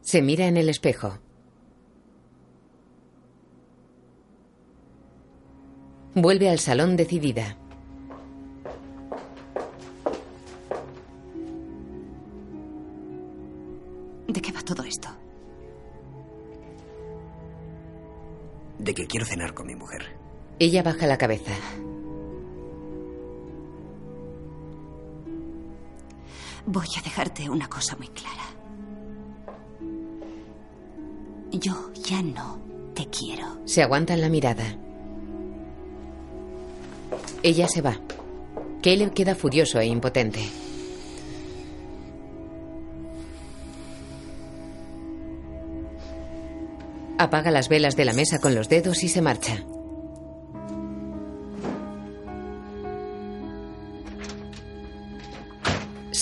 Se mira en el espejo. Vuelve al salón decidida. ¿De qué va todo esto? De que quiero cenar con mi mujer. Ella baja la cabeza. Voy a dejarte una cosa muy clara. Yo ya no te quiero. Se aguantan la mirada. Ella se va. Caleb queda furioso e impotente. Apaga las velas de la mesa con los dedos y se marcha.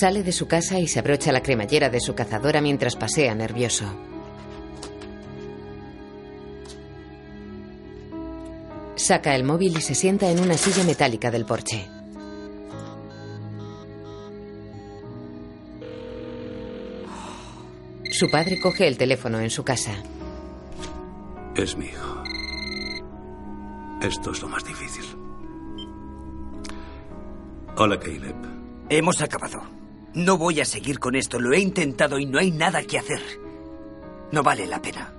Sale de su casa y se abrocha la cremallera de su cazadora mientras pasea nervioso. Saca el móvil y se sienta en una silla metálica del porche. Su padre coge el teléfono en su casa. Es mi hijo. Esto es lo más difícil. Hola, Caleb. Hemos acabado. No voy a seguir con esto. Lo he intentado y no hay nada que hacer. No vale la pena.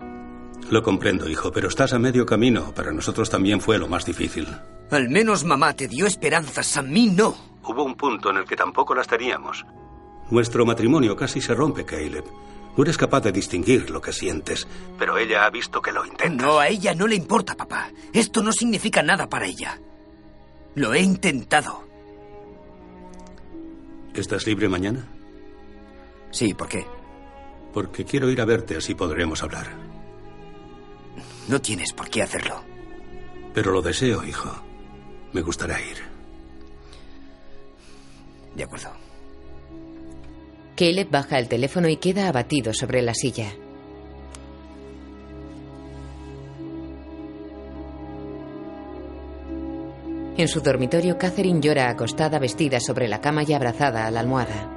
Lo comprendo, hijo, pero estás a medio camino. Para nosotros también fue lo más difícil. Al menos mamá te dio esperanzas. A mí no. Hubo un punto en el que tampoco las teníamos. Nuestro matrimonio casi se rompe, Caleb. No eres capaz de distinguir lo que sientes, pero ella ha visto que lo intentas. No, a ella no le importa, papá. Esto no significa nada para ella. Lo he intentado. ¿Estás libre mañana? Sí, ¿por qué? Porque quiero ir a verte, así podremos hablar. No tienes por qué hacerlo. Pero lo deseo, hijo. Me gustará ir. De acuerdo. Caleb baja el teléfono y queda abatido sobre la silla. En su dormitorio, Catherine llora acostada, vestida sobre la cama y abrazada a la almohada.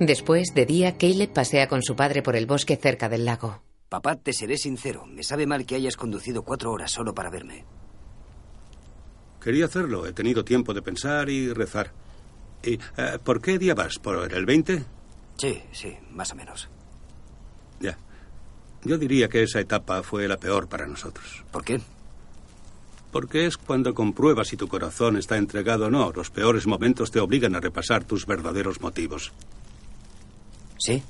Después, de día, Caleb pasea con su padre por el bosque cerca del lago. Papá, te seré sincero. Me sabe mal que hayas conducido cuatro horas solo para verme. Quería hacerlo. He tenido tiempo de pensar y rezar. ¿Y eh, por qué día vas? ¿Por el 20? Sí, sí, más o menos. Ya. Yo diría que esa etapa fue la peor para nosotros. ¿Por qué? Porque es cuando compruebas si tu corazón está entregado o no. Los peores momentos te obligan a repasar tus verdaderos motivos. ¿Sí?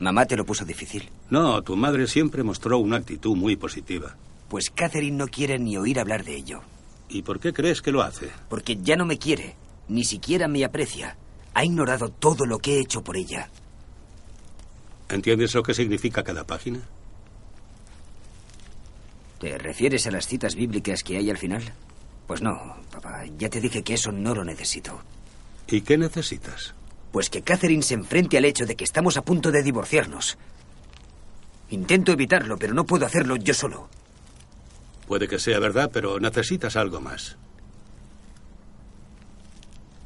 ¿Mamá te lo puso difícil? No, tu madre siempre mostró una actitud muy positiva. Pues Catherine no quiere ni oír hablar de ello. ¿Y por qué crees que lo hace? Porque ya no me quiere, ni siquiera me aprecia. Ha ignorado todo lo que he hecho por ella. ¿Entiendes lo que significa cada página? ¿Te refieres a las citas bíblicas que hay al final? Pues no, papá. Ya te dije que eso no lo necesito. ¿Y qué necesitas? Pues que Catherine se enfrente al hecho de que estamos a punto de divorciarnos. Intento evitarlo, pero no puedo hacerlo yo solo. Puede que sea verdad, pero necesitas algo más.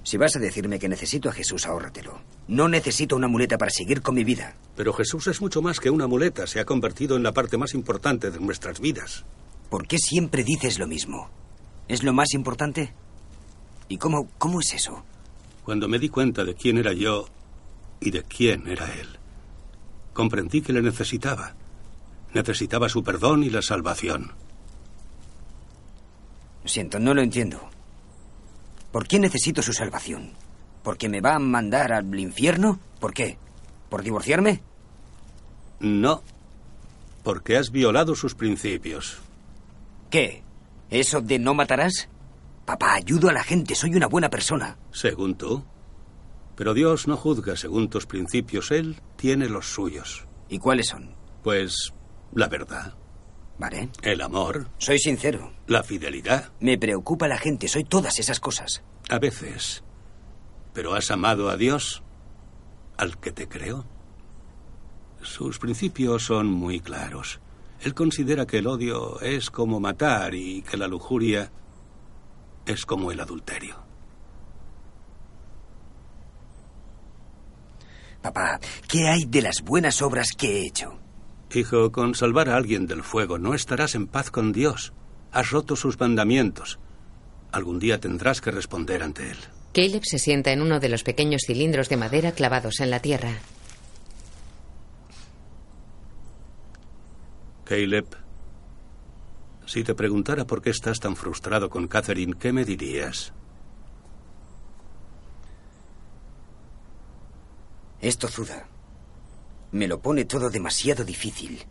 Si vas a decirme que necesito a Jesús, ahórratelo. No necesito una muleta para seguir con mi vida. Pero Jesús es mucho más que una muleta. Se ha convertido en la parte más importante de nuestras vidas. ¿Por qué siempre dices lo mismo? ¿Es lo más importante? ¿Y cómo, cómo es eso? Cuando me di cuenta de quién era yo y de quién era él, comprendí que le necesitaba. Necesitaba su perdón y la salvación. Siento, no lo entiendo. ¿Por qué necesito su salvación? ¿Porque me va a mandar al infierno? ¿Por qué? ¿Por divorciarme? No, porque has violado sus principios. ¿Qué? ¿Eso de no matarás? Papá, ayudo a la gente, soy una buena persona. Según tú. Pero Dios no juzga según tus principios, Él tiene los suyos. ¿Y cuáles son? Pues la verdad. Vale. El amor. Soy sincero. La fidelidad. Me preocupa la gente, soy todas esas cosas. A veces. ¿Pero has amado a Dios? ¿Al que te creó? Sus principios son muy claros. Él considera que el odio es como matar y que la lujuria es como el adulterio. Papá, ¿qué hay de las buenas obras que he hecho? Hijo, con salvar a alguien del fuego no estarás en paz con Dios. Has roto sus mandamientos. Algún día tendrás que responder ante Él. Caleb se sienta en uno de los pequeños cilindros de madera clavados en la tierra. Caleb, si te preguntara por qué estás tan frustrado con Catherine, ¿qué me dirías? Es tozuda. Me lo pone todo demasiado difícil.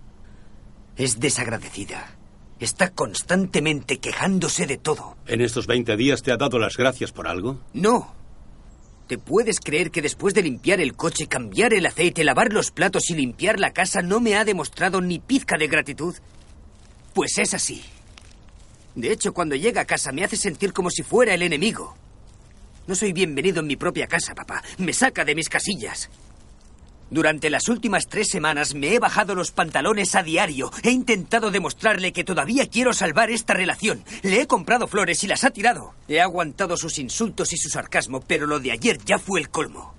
Es desagradecida. Está constantemente quejándose de todo. ¿En estos 20 días te ha dado las gracias por algo? No. ¿Te puedes creer que después de limpiar el coche, cambiar el aceite, lavar los platos y limpiar la casa no me ha demostrado ni pizca de gratitud? Pues es así. De hecho, cuando llega a casa me hace sentir como si fuera el enemigo. No soy bienvenido en mi propia casa, papá. Me saca de mis casillas. Durante las últimas tres semanas me he bajado los pantalones a diario. He intentado demostrarle que todavía quiero salvar esta relación. Le he comprado flores y las ha tirado. He aguantado sus insultos y su sarcasmo, pero lo de ayer ya fue el colmo.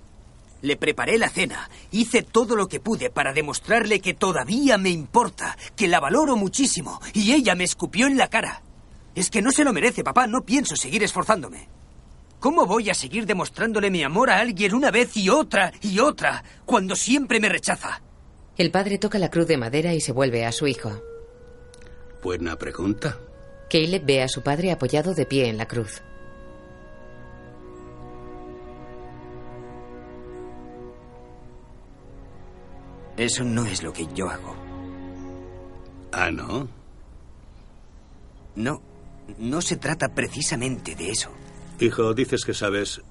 Le preparé la cena, hice todo lo que pude para demostrarle que todavía me importa, que la valoro muchísimo, y ella me escupió en la cara. Es que no se lo merece, papá, no pienso seguir esforzándome. ¿Cómo voy a seguir demostrándole mi amor a alguien una vez y otra y otra cuando siempre me rechaza? El padre toca la cruz de madera y se vuelve a su hijo. Buena pregunta. Caleb ve a su padre apoyado de pie en la cruz. Eso no es lo que yo hago. Ah, ¿no? No, no se trata precisamente de eso. Hijo, dices que sabes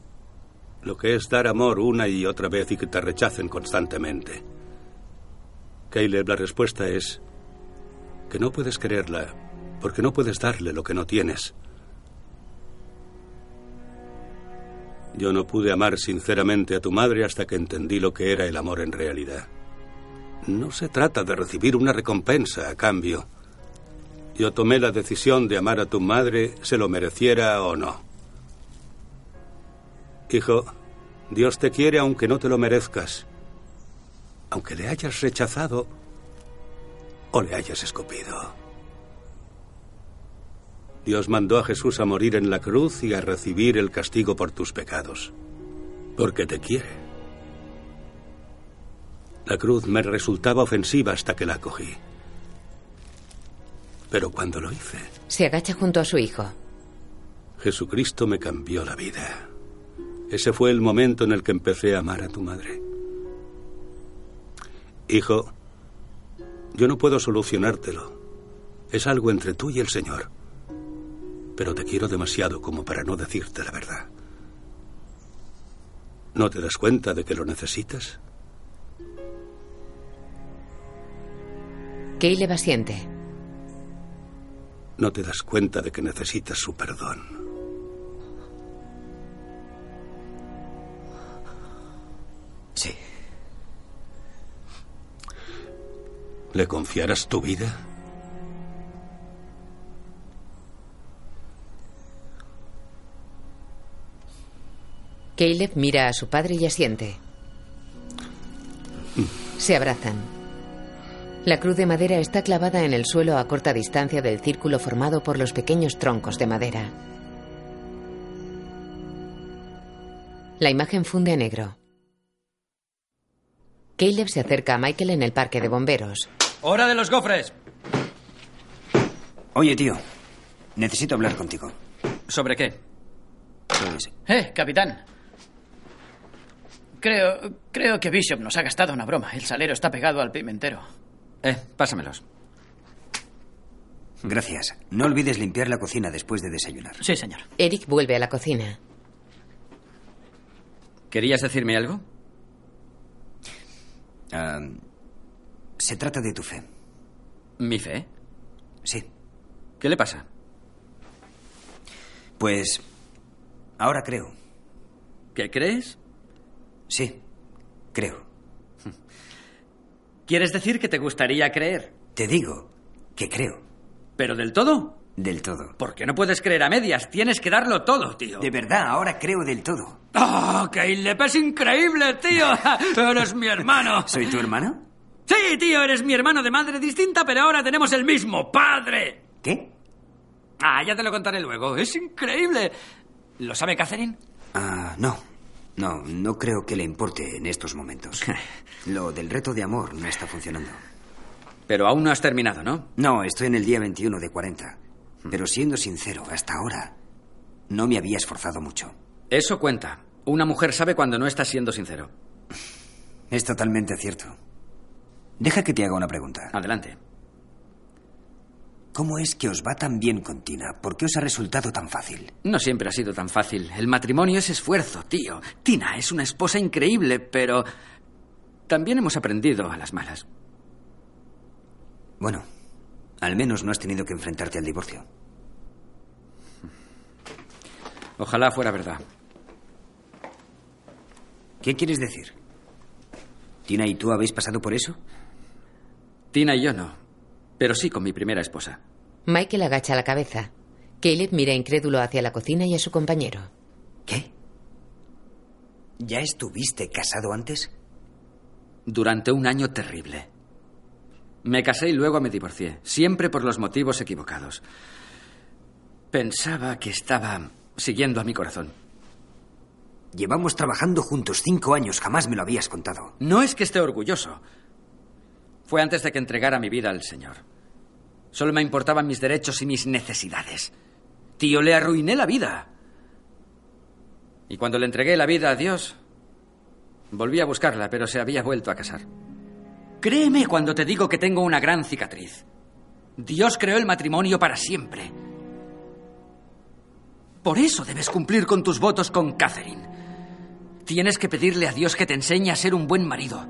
lo que es dar amor una y otra vez y que te rechacen constantemente. Caleb, la respuesta es que no puedes quererla porque no puedes darle lo que no tienes. Yo no pude amar sinceramente a tu madre hasta que entendí lo que era el amor en realidad. No se trata de recibir una recompensa a cambio. Yo tomé la decisión de amar a tu madre, se lo mereciera o no. Hijo, Dios te quiere aunque no te lo merezcas. Aunque le hayas rechazado o le hayas escupido. Dios mandó a Jesús a morir en la cruz y a recibir el castigo por tus pecados. Porque te quiere. La cruz me resultaba ofensiva hasta que la cogí. Pero cuando lo hice, Se agacha junto a su hijo. Jesucristo me cambió la vida. Ese fue el momento en el que empecé a amar a tu madre. Hijo, yo no puedo solucionártelo. Es algo entre tú y el Señor. Pero te quiero demasiado como para no decirte la verdad. ¿No te das cuenta de que lo necesitas? Caleb asiente. ¿No te das cuenta de que necesitas su perdón? Sí. ¿Le confiarás tu vida? Caleb mira a su padre y asiente. Se abrazan. La cruz de madera está clavada en el suelo a corta distancia del círculo formado por los pequeños troncos de madera. La imagen funde a negro. Caleb se acerca a Michael en el parque de bomberos. ¡Hora de los gofres! Oye, tío, necesito hablar contigo. ¿Sobre qué? Pues, Eh, capitán. Creo, creo que Bishop nos ha gastado una broma. El salero está pegado al pimentero. Eh, pásamelos. gracias. No olvides limpiar la cocina después de desayunar. Sí, señor. Eric vuelve a la cocina. ¿Querías decirme algo? Se trata de tu fe. ¿Mi fe? Sí. ¿Qué le pasa? Pues ahora creo. ¿Qué crees? Sí, creo. ¿Quieres decir que te gustaría creer? Te digo que creo. ¿Pero del todo? Del todo. ¿Por qué no puedes creer a medias? Tienes que darlo todo, tío. De verdad, ahora creo del todo. ¡Oh, Caleb, es increíble, tío! Eres mi hermano. ¿Soy tu hermano? Sí, tío, eres mi hermano de madre distinta, pero ahora tenemos el mismo padre. ¿Qué? Ah, ya te lo contaré luego. Es increíble. ¿Lo sabe Catherine? Ah, no. No, no creo que le importe en estos momentos. Lo del reto de amor no está funcionando. Pero aún no has terminado, ¿no? No, estoy en el día 21 de 40. Pero siendo sincero, hasta ahora no me había esforzado mucho. Eso cuenta. Una mujer sabe cuando no estás siendo sincero. Es totalmente cierto. Deja que te haga una pregunta. Adelante. ¿Cómo es que os va tan bien con Tina? ¿Por qué os ha resultado tan fácil? No siempre ha sido tan fácil. El matrimonio es esfuerzo, tío. Tina es una esposa increíble, pero también hemos aprendido a las malas. Bueno, al menos no has tenido que enfrentarte al divorcio. Ojalá fuera verdad. ¿Qué quieres decir? ¿Tina y tú habéis pasado por eso? Tina y yo no, pero sí con mi primera esposa. Michael agacha la cabeza. Caleb mira incrédulo hacia la cocina y a su compañero. ¿Qué? ¿Ya estuviste casado antes? Durante un año terrible. Me casé y luego me divorcié, siempre por los motivos equivocados. Pensaba que estaba siguiendo a mi corazón. Llevamos trabajando juntos cinco años, jamás me lo habías contado. No es que esté orgulloso. Fue antes de que entregara mi vida al Señor. Solo me importaban mis derechos y mis necesidades. Tío, le arruiné la vida. Y cuando le entregué la vida a Dios, volví a buscarla, pero se había vuelto a casar. Créeme cuando te digo que tengo una gran cicatriz. Dios creó el matrimonio para siempre. Por eso debes cumplir con tus votos con Catherine. Tienes que pedirle a Dios que te enseñe a ser un buen marido.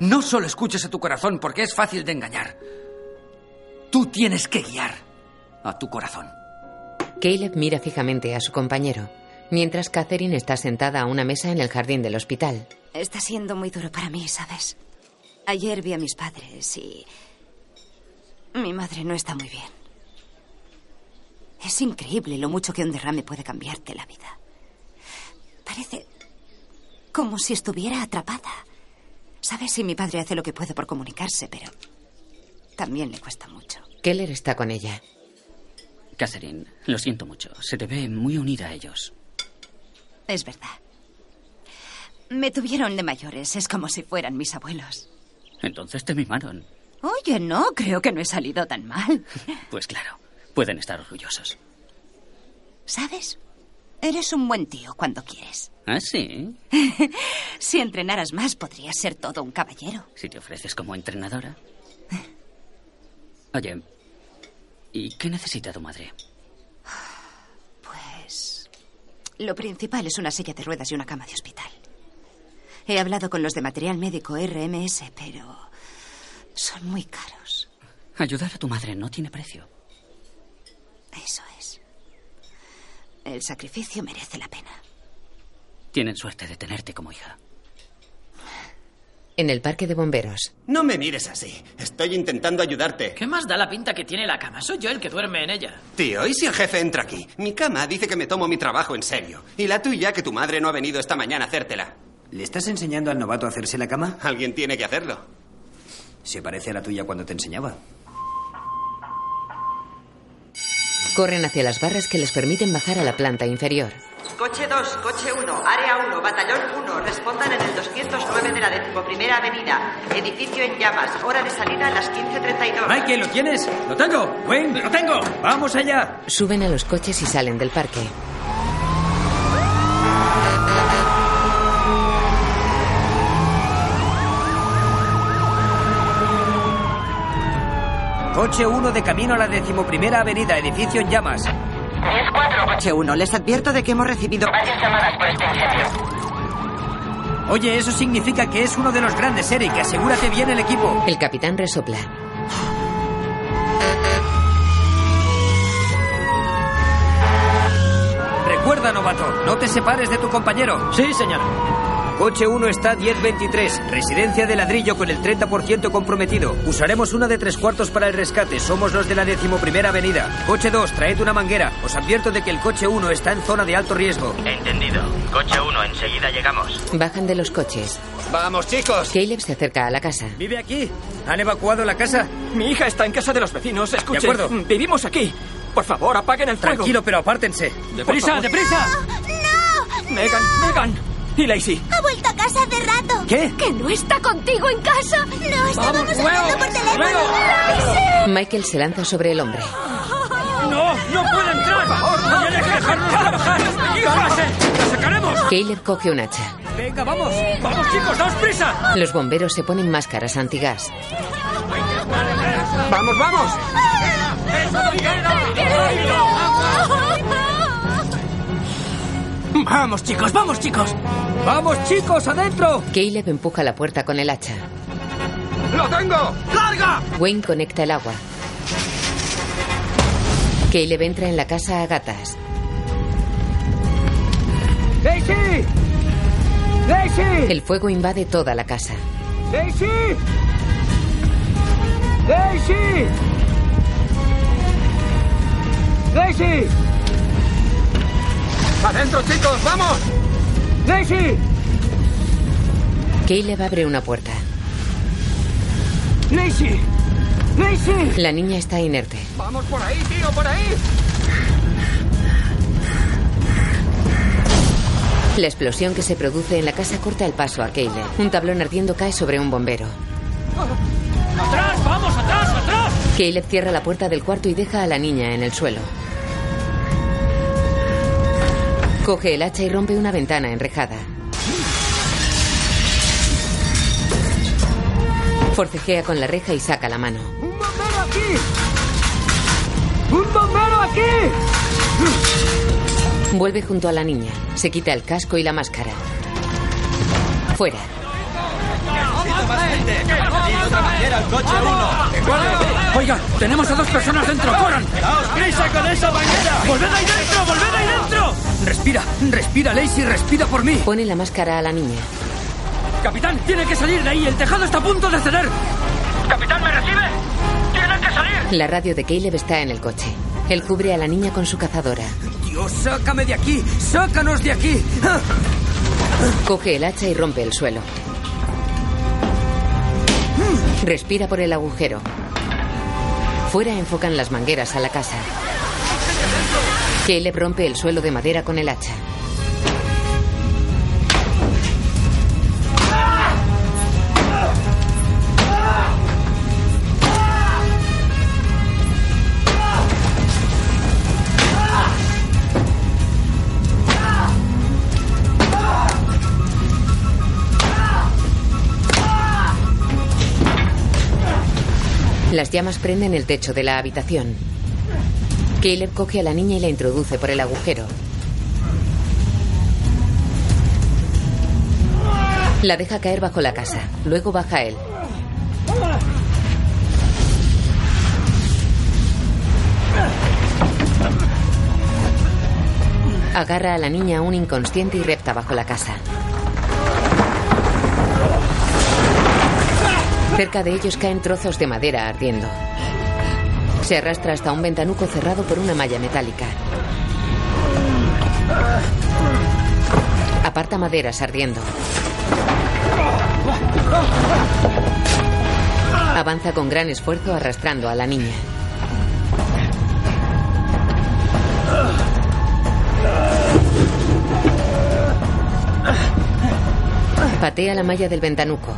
No solo escuches a tu corazón porque es fácil de engañar. Tú tienes que guiar a tu corazón. Caleb mira fijamente a su compañero, mientras Catherine está sentada a una mesa en el jardín del hospital. Está siendo muy duro para mí, ¿sabes? Ayer vi a mis padres y... Mi madre no está muy bien. Es increíble lo mucho que un derrame puede cambiarte la vida. Parece como si estuviera atrapada. Sabes si mi padre hace lo que puede por comunicarse, pero también le cuesta mucho. Keller está con ella. Catherine, lo siento mucho. Se te ve muy unida a ellos. Es verdad. Me tuvieron de mayores. Es como si fueran mis abuelos. Entonces te mimaron. Oye, no, creo que no he salido tan mal. Pues claro, pueden estar orgullosos. ¿Sabes? Eres un buen tío cuando quieres. ¿Ah, sí? si entrenaras más, podrías ser todo un caballero. Si te ofreces como entrenadora. Oye, ¿y qué necesita tu madre? Pues... Lo principal es una silla de ruedas y una cama de hospital. He hablado con los de material médico RMS, pero son muy caros. Ayudar a tu madre no tiene precio. Eso es. El sacrificio merece la pena. Tienen suerte de tenerte como hija. En el parque de bomberos. No me mires así. Estoy intentando ayudarte. ¿Qué más da la pinta que tiene la cama? Soy yo el que duerme en ella. Tío, ¿y si el jefe entra aquí? Mi cama dice que me tomo mi trabajo en serio. Y la tuya, que tu madre no ha venido esta mañana a hacértela. ¿Le estás enseñando al novato a hacerse la cama? Alguien tiene que hacerlo. Se parece a la tuya cuando te enseñaba. Corren hacia las barras que les permiten bajar a la planta inferior. Coche 2, coche 1, área 1, batallón 1, respondan en el 209 de la decimoprimera avenida. Edificio en llamas, hora de salida a las 15.32. Michael, ¿lo tienes? ¡Lo tengo! ¡Wayne, lo tengo! ¡Vamos allá! Suben a los coches y salen del parque. Coche 1 de camino a la decimoprimera avenida, edificio en llamas. 10-4, Coche 1, les advierto de que hemos recibido... varias llamadas por este incendio. Oye, eso significa que es uno de los grandes, Eric. Asegúrate bien el equipo. El capitán resopla. Recuerda, novato, no te separes de tu compañero. Sí, señor. Coche 1 está 1023, residencia de ladrillo con el 30% comprometido. Usaremos una de tres cuartos para el rescate. Somos los de la decimoprimera avenida. Coche 2, traed una manguera. Os advierto de que el coche 1 está en zona de alto riesgo. Entendido. Coche 1, enseguida llegamos. Bajan de los coches. ¡Vamos, chicos! Caleb se acerca a la casa. ¿Vive aquí? ¿Han evacuado la casa? Mi hija está en casa de los vecinos. Escuchen, De acuerdo. vivimos aquí. Por favor, apaguen el fuego. Tranquilo, pero apártense. ¡Deprisa, deprisa! ¡No! Megan, Megan. ¿Y Lacey? ¡Ha vuelto a casa hace rato. ¿Qué? ¿Que no está contigo en casa? No, estábamos hablando por teléfono. Michael se lanza sobre el hombre. ¡No! ¡No puede entrar! ¡Por favor! ¡Tiene que dejarnos trabajar! ¡La sacaremos! Caleb coge un hacha. ¡Venga, vamos! ¡Vamos, chicos! ¡Daos prisa! Los bomberos se ponen máscaras antigas. ¡Vamos, vamos! ¡Vamos, chicos! ¡Vamos, chicos! ¡Vamos, chicos! ¡Adentro! Caleb empuja la puerta con el hacha. ¡Lo tengo! ¡Larga! Wayne conecta el agua. Caleb entra en la casa a gatas. ¡Daisy! ¡Daisy! El fuego invade toda la casa. ¡Daisy! ¡Daisy! ¡Daisy! ¡Adentro, chicos! ¡Vamos! ¡Daisy! Caleb abre una puerta. ¡Daisy! ¡Daisy! La niña está inerte. ¡Vamos por ahí, tío! ¡Por ahí! La explosión que se produce en la casa corta el paso a Caleb. Un tablón ardiendo cae sobre un bombero. ¡Atrás! ¡Vamos, atrás, atrás! Caleb cierra la puerta del cuarto y deja a la niña en el suelo. Coge el hacha y rompe una ventana enrejada. Forcejea con la reja y saca la mano. ¡Un bombero aquí! ¡Un bombero aquí! Vuelve junto a la niña. Se quita el casco y la máscara. Fuera. Oiga, tenemos a dos personas dentro. ¡Corran! prisa con esa manguera! ¡Volved ahí dentro! ¡Volved ahí dentro! Respira, respira, Lacey, respira por mí. Pone la máscara a la niña. Capitán, tiene que salir de ahí. El tejado está a punto de ceder. ¿Capitán, me recibe? ¡Tiene que salir! La radio de Caleb está en el coche. Él cubre a la niña con su cazadora. Dios, sácame de aquí. Sácanos de aquí. ¡Ah! Coge el hacha y rompe el suelo. Respira por el agujero. Fuera enfocan las mangueras a la casa. Caleb rompe el suelo de madera con el hacha. Las llamas prenden el techo de la habitación. Caleb coge a la niña y la introduce por el agujero. La deja caer bajo la casa. Luego baja él. Agarra a la niña aún inconsciente y repta bajo la casa. Cerca de ellos caen trozos de madera ardiendo. Se arrastra hasta un ventanuco cerrado por una malla metálica. Aparta maderas ardiendo. Avanza con gran esfuerzo arrastrando a la niña. Patea la malla del ventanuco.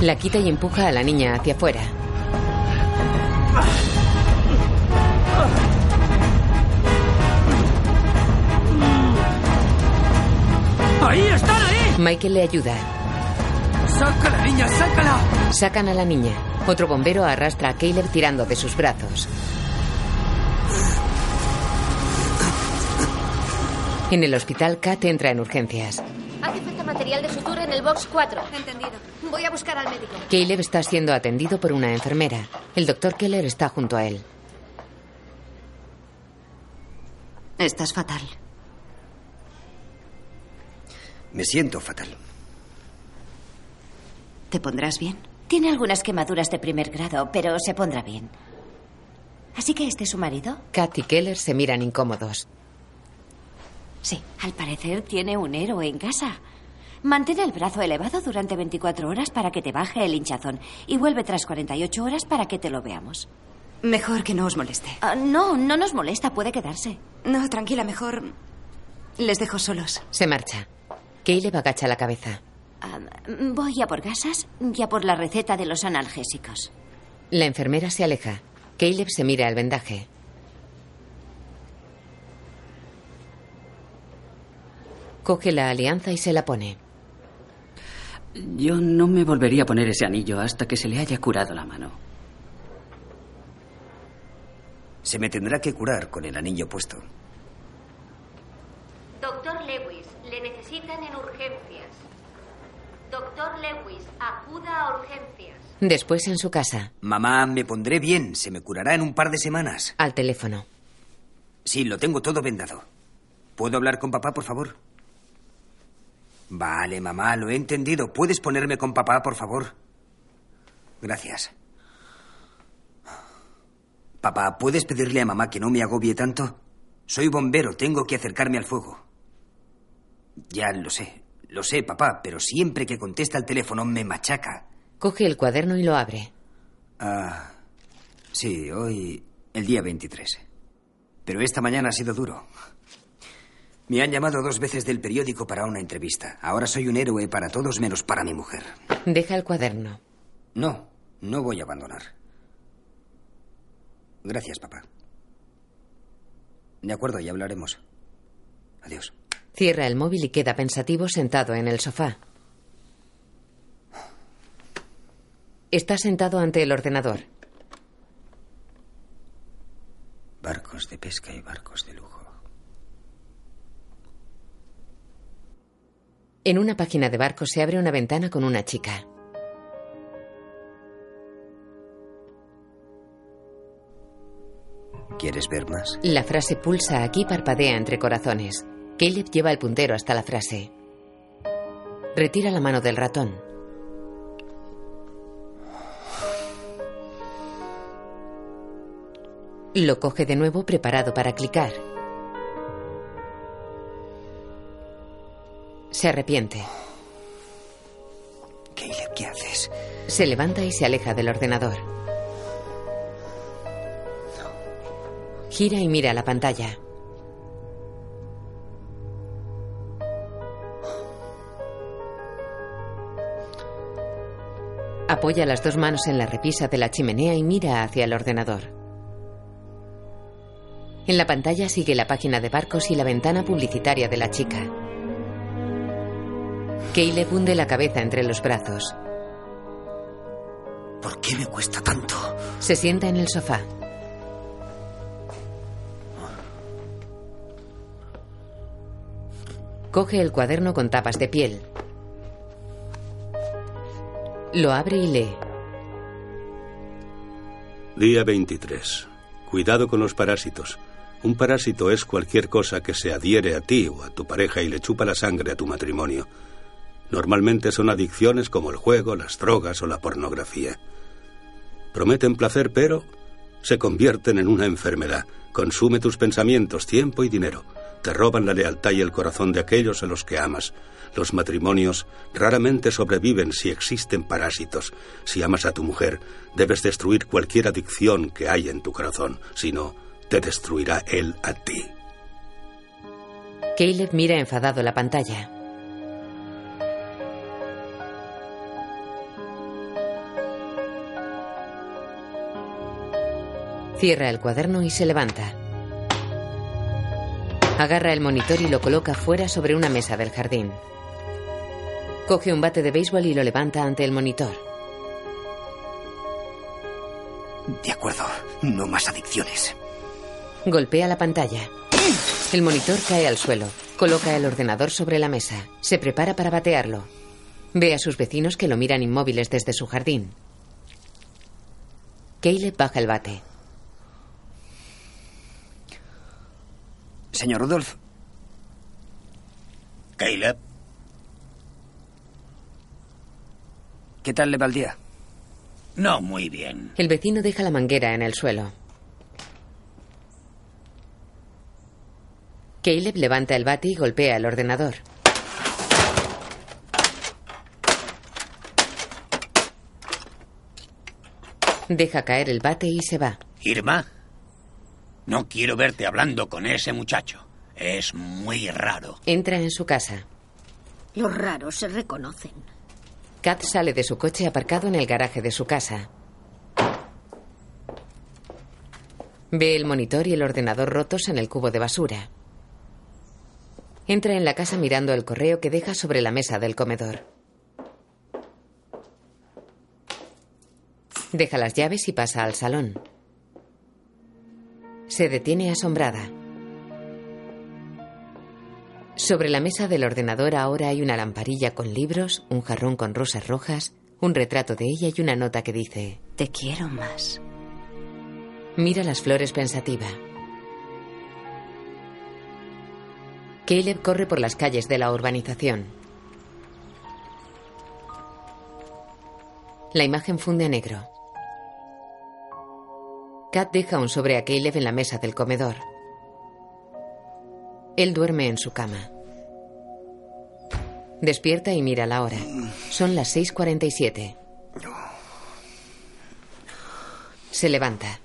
La quita y empuja a la niña hacia afuera. ¡Ahí están, ahí! Michael le ayuda. ¡Sácala, niña, sácala! Sacan a la niña. Otro bombero arrastra a Caleb tirando de sus brazos. En el hospital, Kat entra en urgencias. Hace falta material de sutura en el box 4. Entendido. Voy a buscar al médico. Caleb está siendo atendido por una enfermera. El doctor Keller está junto a él. Estás fatal. Me siento fatal. ¿Te pondrás bien? Tiene algunas quemaduras de primer grado, pero se pondrá bien. ¿Así que este es su marido? Kat y Keller se miran incómodos. Sí, al parecer tiene un héroe en casa. Mantén el brazo elevado durante 24 horas para que te baje el hinchazón y vuelve tras 48 horas para que te lo veamos. Mejor que no os moleste. Ah, no, no nos molesta, puede quedarse. No, tranquila, mejor les dejo solos. Se marcha. Caleb agacha la cabeza. Ah, voy a por gasas y a por la receta de los analgésicos. La enfermera se aleja. Caleb se mira el vendaje. Coge la alianza y se la pone. Yo no me volvería a poner ese anillo hasta que se le haya curado la mano. Se me tendrá que curar con el anillo puesto. Doctor Lewis, le necesitan en urgencias. Doctor Lewis, acuda a urgencias. Después en su casa. Mamá, me pondré bien. Se me curará en un par de semanas. Al teléfono. Sí, lo tengo todo vendado. ¿Puedo hablar con papá, por favor? Vale, mamá, lo he entendido. ¿Puedes ponerme con papá, por favor? Gracias. Papá, ¿puedes pedirle a mamá que no me agobie tanto? Soy bombero, tengo que acercarme al fuego. Ya lo sé, lo sé, papá, pero siempre que contesta el teléfono me machaca. Coge el cuaderno y lo abre. Ah, sí, hoy el día 23. Pero esta mañana ha sido duro. Me han llamado dos veces del periódico para una entrevista. Ahora soy un héroe para todos menos para mi mujer. Deja el cuaderno. No, no voy a abandonar. Gracias, papá. De acuerdo, ya hablaremos. Adiós. Cierra el móvil y queda pensativo sentado en el sofá. Está sentado ante el ordenador. Barcos de pesca y barcos de lujo. En una página de barcos se abre una ventana con una chica. ¿Quieres ver más? La frase pulsa aquí parpadea entre corazones. Caleb lleva el puntero hasta la frase. Retira la mano del ratón. Lo coge de nuevo preparado para clicar. Se arrepiente. Caleb, ¿qué haces? Se levanta y se aleja del ordenador. Gira y mira la pantalla. Apoya las dos manos en la repisa de la chimenea y mira hacia el ordenador. En la pantalla sigue la página de barcos y la ventana publicitaria de la chica. Caleb hunde la cabeza entre los brazos. ¿Por qué me cuesta tanto? Se sienta en el sofá. Coge el cuaderno con tapas de piel. Lo abre y lee. Día 23. Cuidado con los parásitos. Un parásito es cualquier cosa que se adhiere a ti o a tu pareja y le chupa la sangre a tu matrimonio. Normalmente son adicciones como el juego, las drogas o la pornografía. Prometen placer, pero se convierten en una enfermedad. Consume tus pensamientos, tiempo y dinero. Te roban la lealtad y el corazón de aquellos a los que amas. Los matrimonios raramente sobreviven si existen parásitos. Si amas a tu mujer, debes destruir cualquier adicción que hay en tu corazón. Si no, te destruirá él a ti. Caleb mira enfadado la pantalla. Cierra el cuaderno y se levanta. Agarra el monitor y lo coloca fuera sobre una mesa del jardín. Coge un bate de béisbol y lo levanta ante el monitor. De acuerdo, no más adicciones. Golpea la pantalla. El monitor cae al suelo. Coloca el ordenador sobre la mesa. Se prepara para batearlo. Ve a sus vecinos que lo miran inmóviles desde su jardín. Caleb baja el bate. Señor Rudolf. Caleb. ¿Qué tal le va el día? No muy bien. El vecino deja la manguera en el suelo. Caleb levanta el bate y golpea el ordenador. Deja caer el bate y se va. Irma, no quiero verte hablando con ese muchacho. Es muy raro. Entra en su casa. Los raros se reconocen. Kat sale de su coche aparcado en el garaje de su casa. Ve el monitor y el ordenador rotos en el cubo de basura. Entra en la casa mirando el correo que deja sobre la mesa del comedor. Deja las llaves y pasa al salón. Se detiene asombrada. Sobre la mesa del ordenador ahora hay una lamparilla con libros, un jarrón con rosas rojas, un retrato de ella y una nota que dice... Te quiero más. Mira las flores pensativa. Caleb corre por las calles de la urbanización. La imagen funde a negro. Kat deja un sobre a Caleb en la mesa del comedor. Él duerme en su cama. Despierta y mira la hora. Son las 6.47. Se levanta.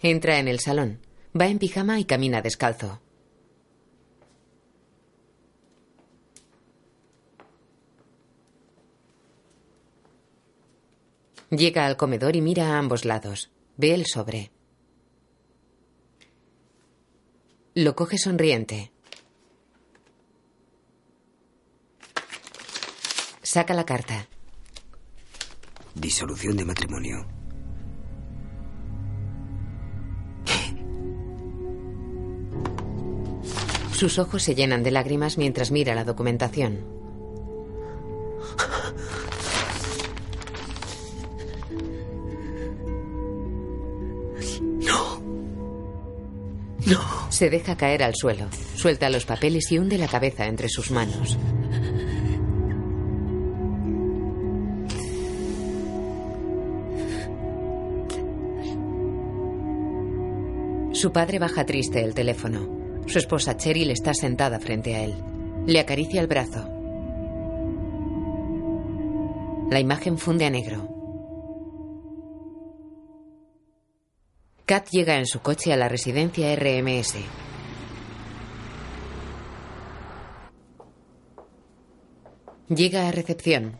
Entra en el salón. Va en pijama y camina descalzo. Llega al comedor y mira a ambos lados. Ve el sobre. Lo coge sonriente. Saca la carta. Disolución de matrimonio. Sus ojos se llenan de lágrimas mientras mira la documentación. Se deja caer al suelo, suelta los papeles y hunde la cabeza entre sus manos. Su padre baja triste el teléfono. Su esposa Cheryl está sentada frente a él. Le acaricia el brazo. La imagen funde a negro. Kat llega en su coche a la residencia RMS. Llega a recepción.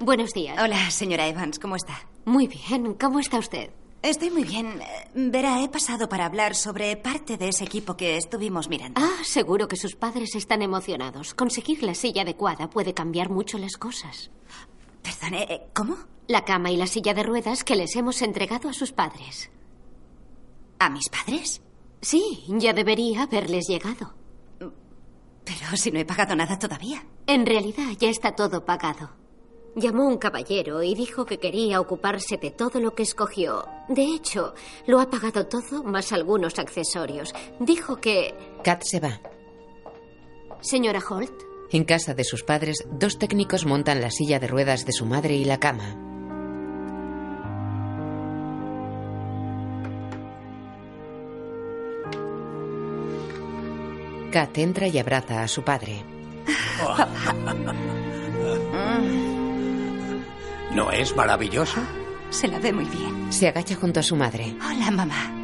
Buenos días. Hola, señora Evans, ¿cómo está? Muy bien. ¿Cómo está usted? Estoy muy bien. Verá, he pasado para hablar sobre parte de ese equipo que estuvimos mirando. Ah, seguro que sus padres están emocionados. Conseguir la silla adecuada puede cambiar mucho las cosas. Perdone, eh, ¿cómo? La cama y la silla de ruedas que les hemos entregado a sus padres. ¿A mis padres? Sí, ya debería haberles llegado. Pero si no he pagado nada todavía. En realidad ya está todo pagado. Llamó un caballero y dijo que quería ocuparse de todo lo que escogió. De hecho, lo ha pagado todo más algunos accesorios. Dijo que... Kat se va. Señora Holt, En casa de sus padres, dos técnicos montan la silla de ruedas de su madre y la cama. Kat entra y abraza a su padre. ¿No es maravilloso? Se la ve muy bien. Se agacha junto a su madre. Hola, mamá.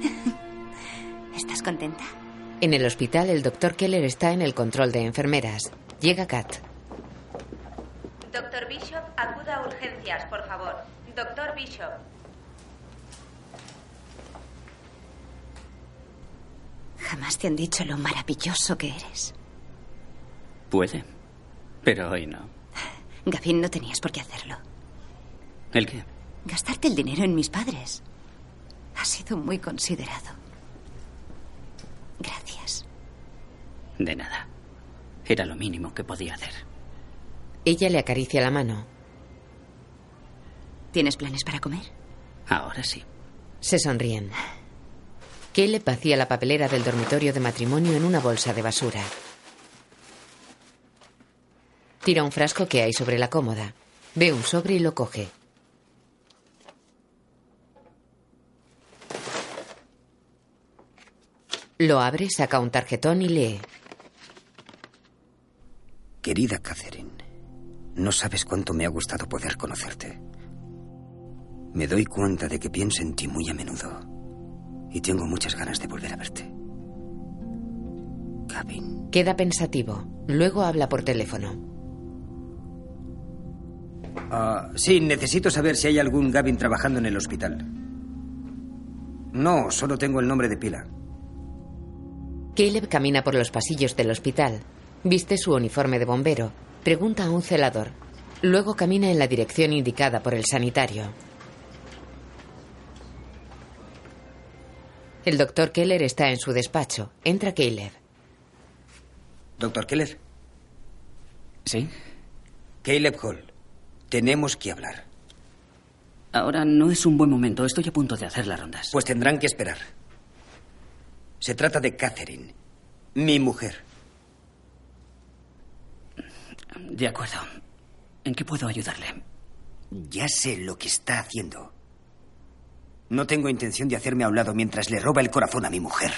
¿Estás contenta? En el hospital, el doctor Keller está en el control de enfermeras. Llega Kat. Doctor Bishop, acuda a urgencias, por favor. Doctor Bishop. Jamás te han dicho lo maravilloso que eres. Puede, pero hoy no. Gavin, no tenías por qué hacerlo. ¿El qué? Gastarte el dinero en mis padres. Ha sido muy considerado. Gracias. De nada. Era lo mínimo que podía hacer. Ella le acaricia la mano. ¿Tienes planes para comer? Ahora sí. Se sonríen. Caleb vacía la papelera del dormitorio de matrimonio en una bolsa de basura. Tira un frasco que hay sobre la cómoda. Ve un sobre y lo coge. Lo abre, saca un tarjetón y lee. Querida Catherine, no sabes cuánto me ha gustado poder conocerte. Me doy cuenta de que pienso en ti muy a menudo. Y tengo muchas ganas de volver a verte. Gavin. Queda pensativo. Luego habla por teléfono. Ah, sí, necesito saber si hay algún Gavin trabajando en el hospital. No, solo tengo el nombre de pila. Caleb camina por los pasillos del hospital. Viste su uniforme de bombero. Pregunta a un celador. Luego camina en la dirección indicada por el sanitario. El doctor Keller está en su despacho. Entra Caleb. Doctor Keller. ¿Sí? Caleb Hall. Tenemos que hablar. Ahora no es un buen momento. Estoy a punto de hacer las rondas. Pues tendrán que esperar. Se trata de Catherine, mi mujer. De acuerdo. ¿En qué puedo ayudarle? Ya sé lo que está haciendo. No tengo intención de hacerme a un lado mientras le roba el corazón a mi mujer.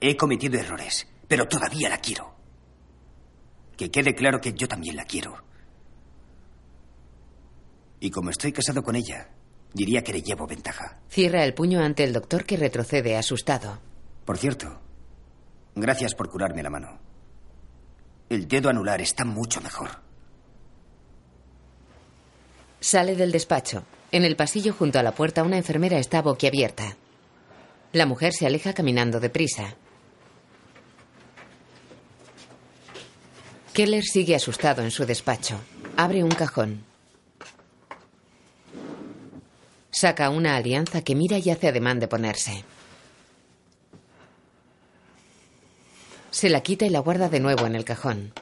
He cometido errores, pero todavía la quiero. Que quede claro que yo también la quiero. Y como estoy casado con ella, diría que le llevo ventaja. Cierra el puño ante el doctor que retrocede asustado. Por cierto, gracias por curarme la mano. El dedo anular está mucho mejor. Sale del despacho. En el pasillo junto a la puerta una enfermera está boquiabierta. La mujer se aleja caminando deprisa. Keller sigue asustado en su despacho. Abre un cajón. Saca una alianza que mira y hace ademán de ponerse. Se la quita y la guarda de nuevo en el cajón.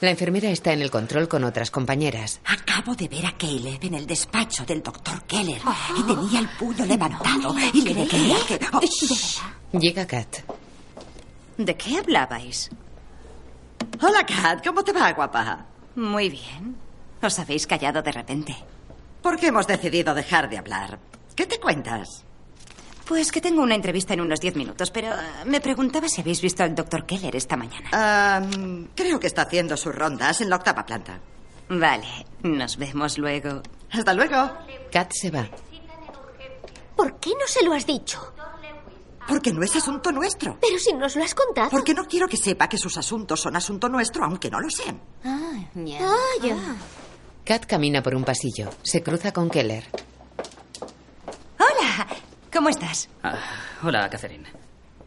La enfermera está en el control con otras compañeras. Acabo de ver a Caleb en el despacho del doctor Keller y tenía el puño levantado y le decía que... Oh, Llega Kat. ¿De qué hablabais? Hola, Kat. ¿Cómo te va, guapa? Muy bien. Os habéis callado de repente. ¿Por qué hemos decidido dejar de hablar? ¿Qué te cuentas? Pues que tengo una entrevista en unos diez minutos, pero eh, me preguntaba si habéis visto al doctor Keller esta mañana. Ah, creo que está haciendo sus rondas en la octava planta. Vale, nos vemos luego. Hasta luego. Kat se va. ¿Por qué no se lo has dicho? Porque no es asunto nuestro. Pero si nos lo has contado. Porque no quiero que sepa que sus asuntos son asunto nuestro, aunque no lo sean. Ah, ya. Ah, ya. Kat camina por un pasillo. Se cruza con Keller. ¿Cómo estás? Ah, hola, Catherine.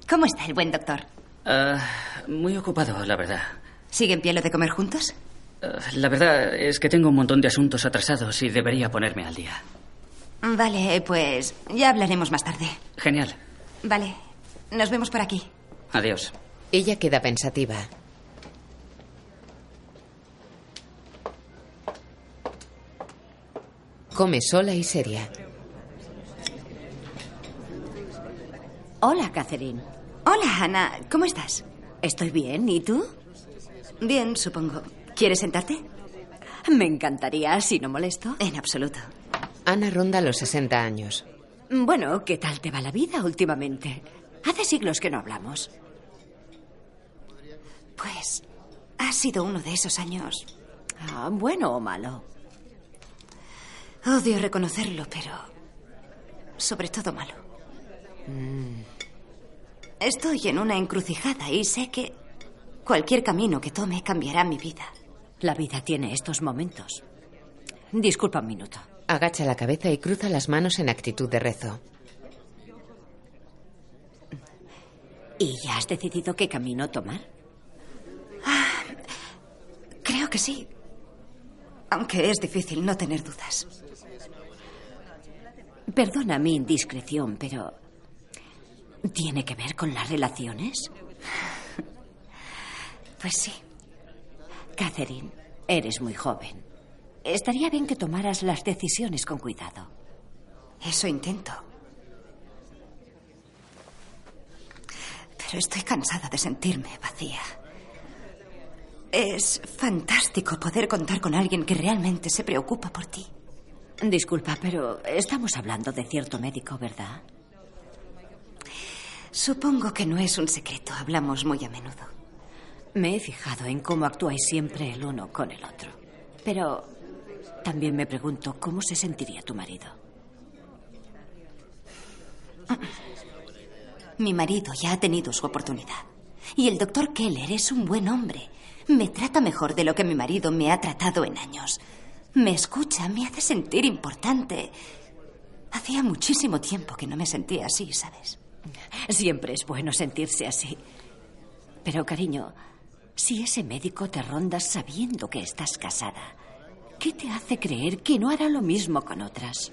¿Cómo está el buen doctor? Ah, muy ocupado, la verdad. ¿Sigue en pie lo de comer juntos? Ah, la verdad es que tengo un montón de asuntos atrasados y debería ponerme al día. Vale, pues ya hablaremos más tarde. Genial. Vale, nos vemos por aquí. Adiós. Ella queda pensativa. Come sola y seria. Hola, Catherine. Hola, Ana. ¿Cómo estás? Estoy bien. ¿Y tú? Bien, supongo. ¿Quieres sentarte? Me encantaría, si no molesto. En absoluto. Ana ronda los 60 años. Bueno, ¿qué tal te va la vida últimamente? Hace siglos que no hablamos. Pues ha sido uno de esos años. Ah, ¿Bueno o malo? Odio reconocerlo, pero sobre todo malo. Mm. Estoy en una encrucijada y sé que cualquier camino que tome cambiará mi vida. La vida tiene estos momentos. Disculpa un minuto. Agacha la cabeza y cruza las manos en actitud de rezo. ¿Y ya has decidido qué camino tomar? Ah, creo que sí. Aunque es difícil no tener dudas. Perdona mi indiscreción, pero... ¿Tiene que ver con las relaciones? Pues sí. Catherine, eres muy joven. Estaría bien que tomaras las decisiones con cuidado. Eso intento. Pero estoy cansada de sentirme vacía. Es fantástico poder contar con alguien que realmente se preocupa por ti. Disculpa, pero estamos hablando de cierto médico, ¿verdad? Supongo que no es un secreto. Hablamos muy a menudo. Me he fijado en cómo actuáis siempre el uno con el otro. Pero También me pregunto cómo se sentiría tu marido. Mi marido ya ha tenido su oportunidad. Y el doctor Keller es un buen hombre. Me trata mejor de lo que mi marido me ha tratado en años. Me escucha, me hace sentir importante. Hacía muchísimo tiempo que no me sentía así, ¿sabes? Siempre es bueno sentirse así. Pero, cariño, si ese médico te ronda sabiendo que estás casada, ¿qué te hace creer que no hará lo mismo con otras?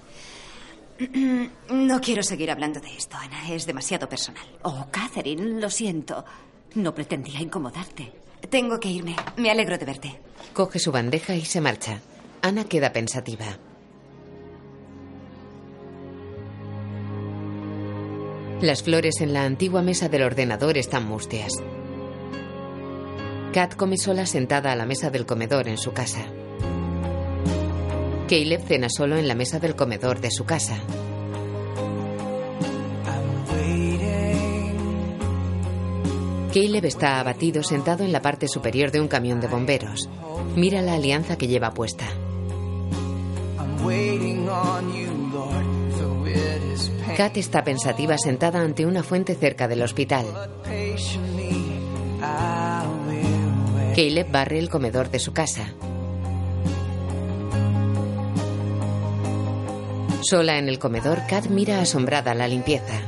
No quiero seguir hablando de esto, Ana. Es demasiado personal. Oh, Catherine, lo siento. No pretendía incomodarte. Tengo que irme. Me alegro de verte. Coge su bandeja y se marcha. Ana queda pensativa. Las flores en la antigua mesa del ordenador están mustias. Kat come sola sentada a la mesa del comedor en su casa. Caleb cena solo en la mesa del comedor de su casa. Caleb está abatido sentado en la parte superior de un camión de bomberos. Mira la alianza que lleva puesta. Kat está pensativa sentada ante una fuente cerca del hospital. Caleb barre el comedor de su casa. Sola en el comedor, Kat mira asombrada la limpieza.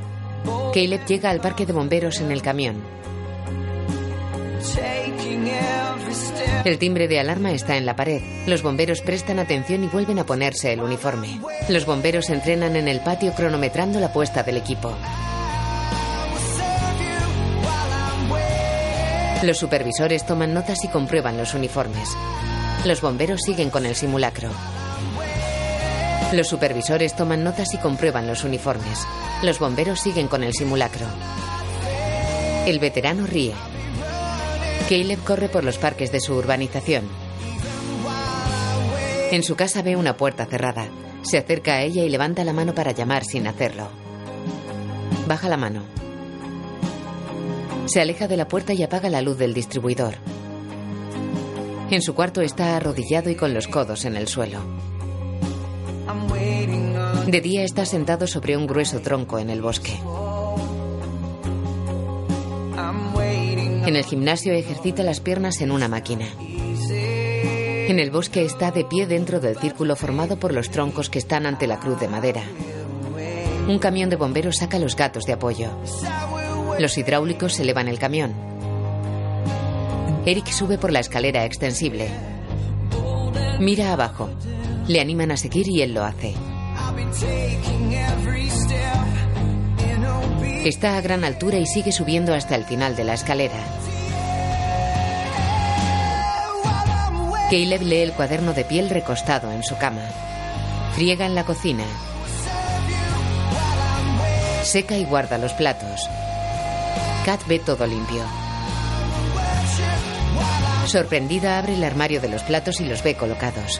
Caleb llega al parque de bomberos en el camión. El timbre de alarma está en la pared. Los bomberos prestan atención y vuelven a ponerse el uniforme. Los bomberos entrenan en el patio cronometrando la puesta del equipo. Los supervisores toman notas y comprueban los uniformes. Los bomberos siguen con el simulacro. Los supervisores toman notas y comprueban los uniformes. Los bomberos siguen con el simulacro. El veterano ríe. Caleb corre por los parques de su urbanización. En su casa ve una puerta cerrada. Se acerca a ella y levanta la mano para llamar sin hacerlo. Baja la mano. Se aleja de la puerta y apaga la luz del distribuidor. En su cuarto está arrodillado y con los codos en el suelo. De día está sentado sobre un grueso tronco en el bosque. En el gimnasio ejercita las piernas en una máquina. En el bosque está de pie dentro del círculo formado por los troncos que están ante la cruz de madera. Un camión de bomberos saca los gatos de apoyo. Los hidráulicos elevan el camión. Eric sube por la escalera extensible. Mira abajo. Le animan a seguir y él lo hace. Está a gran altura y sigue subiendo hasta el final de la escalera. Caleb lee el cuaderno de piel recostado en su cama. Friega en la cocina. Seca y guarda los platos. Kat ve todo limpio. Sorprendida abre el armario de los platos y los ve colocados.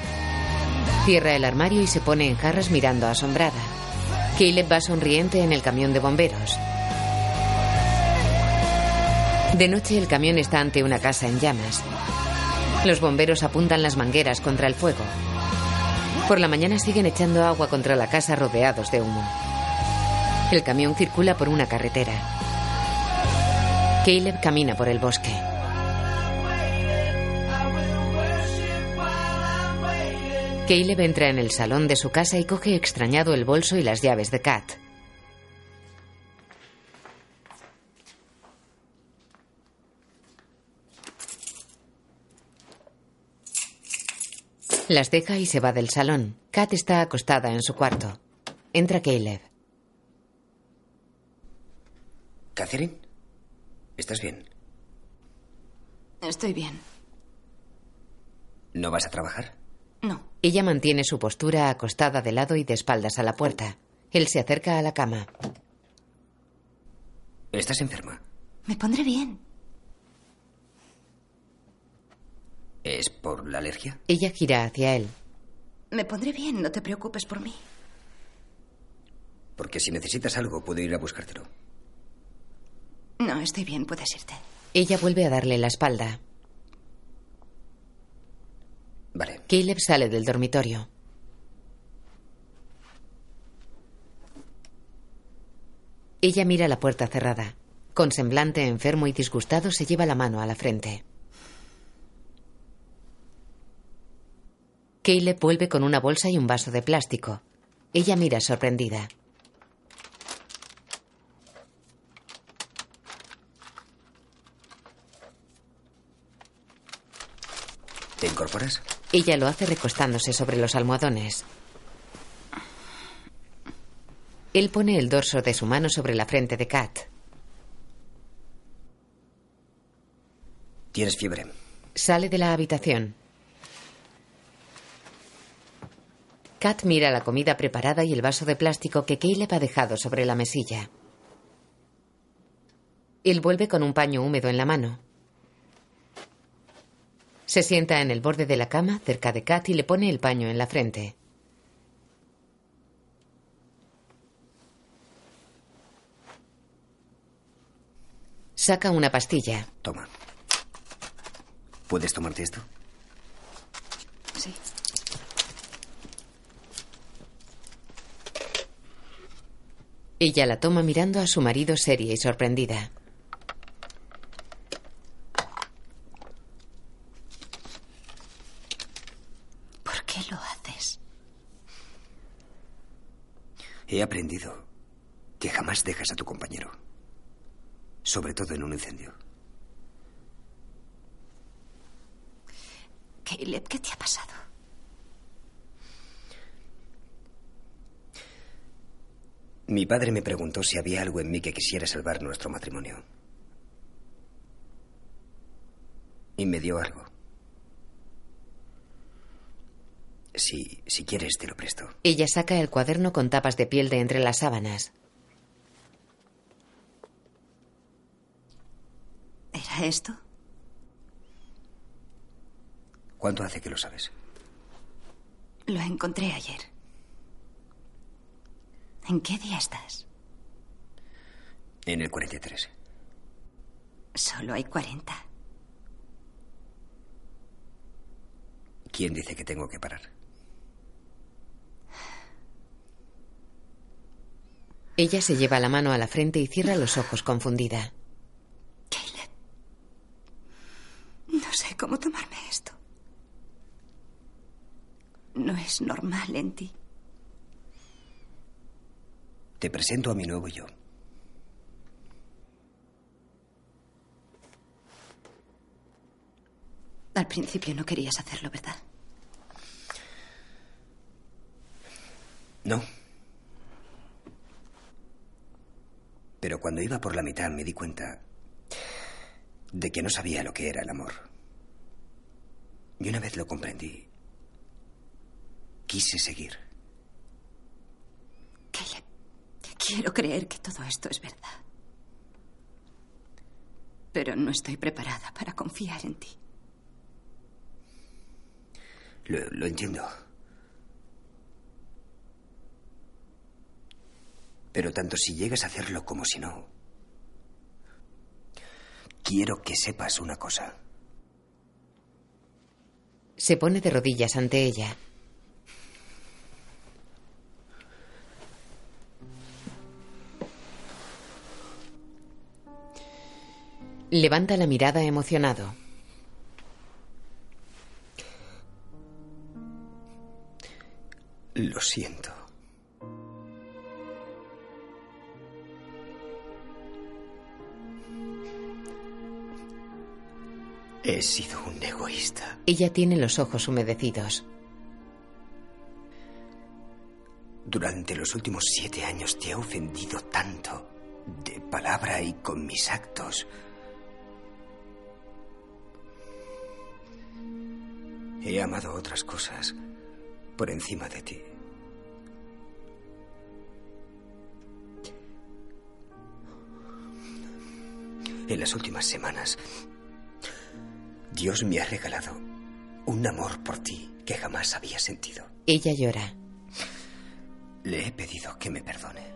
Cierra el armario y se pone en jarras mirando asombrada. Caleb va sonriente en el camión de bomberos. De noche el camión está ante una casa en llamas. Los bomberos apuntan las mangueras contra el fuego. Por la mañana siguen echando agua contra la casa rodeados de humo. El camión circula por una carretera. Caleb camina por el bosque. Caleb entra en el salón de su casa y coge extrañado el bolso y las llaves de Kat. Las deja y se va del salón. Kat está acostada en su cuarto. Entra Caleb. ¿Catherine? ¿Estás bien? Estoy bien. ¿No vas a trabajar? No. Ella mantiene su postura acostada de lado y de espaldas a la puerta. Él se acerca a la cama. ¿Estás enferma? Me pondré bien. ¿Es por la alergia? Ella gira hacia él. Me pondré bien, no te preocupes por mí. Porque si necesitas algo, puedo ir a buscártelo. No, estoy bien, puedes irte. Ella vuelve a darle la espalda. Vale. Caleb sale del dormitorio. Ella mira la puerta cerrada. Con semblante enfermo y disgustado se lleva la mano a la frente. Caleb vuelve con una bolsa y un vaso de plástico. Ella mira sorprendida. ¿Te incorporas? Ella lo hace recostándose sobre los almohadones. Él pone el dorso de su mano sobre la frente de Kat. Tienes fiebre. Sale de la habitación. Kat mira la comida preparada y el vaso de plástico que Caleb ha dejado sobre la mesilla. Él vuelve con un paño húmedo en la mano. Se sienta en el borde de la cama, cerca de Kat, y le pone el paño en la frente. Saca una pastilla. Toma. ¿Puedes tomarte esto? Sí. Ella la toma mirando a su marido seria y sorprendida. ¿Por qué lo haces? He aprendido que jamás dejas a tu compañero. Sobre todo en un incendio. Caleb, ¿qué te ha pasado? Mi padre me preguntó si había algo en mí que quisiera salvar nuestro matrimonio. Y me dio algo. Si, si quieres, te lo presto. Ella saca el cuaderno con tapas de piel de entre las sábanas. ¿Era esto? ¿Cuánto hace que lo sabes? Lo encontré ayer. ¿En qué día estás? En el 43. Solo hay 40. ¿Quién dice que tengo que parar? Ella se lleva la mano a la frente y cierra los ojos confundida. Caleb. No sé cómo tomarme esto. No es normal en ti. Te presento a mi nuevo yo. Al principio no querías hacerlo, ¿verdad? No. Pero cuando iba por la mitad me di cuenta de que no sabía lo que era el amor. Y una vez lo comprendí, quise seguir. Caleb, quiero creer que todo esto es verdad. Pero no estoy preparada para confiar en ti. Lo, lo entiendo. Pero tanto si llegas a hacerlo como si no, quiero que sepas una cosa. Se pone de rodillas ante ella. Levanta la mirada emocionado. Lo siento. He sido un egoísta. Ella tiene los ojos humedecidos. Durante los últimos siete años te he ofendido tanto, de palabra y con mis actos. He amado otras cosas por encima de ti. En las últimas semanas, Dios me ha regalado un amor por ti que jamás había sentido. Ella llora. Le he pedido que me perdone.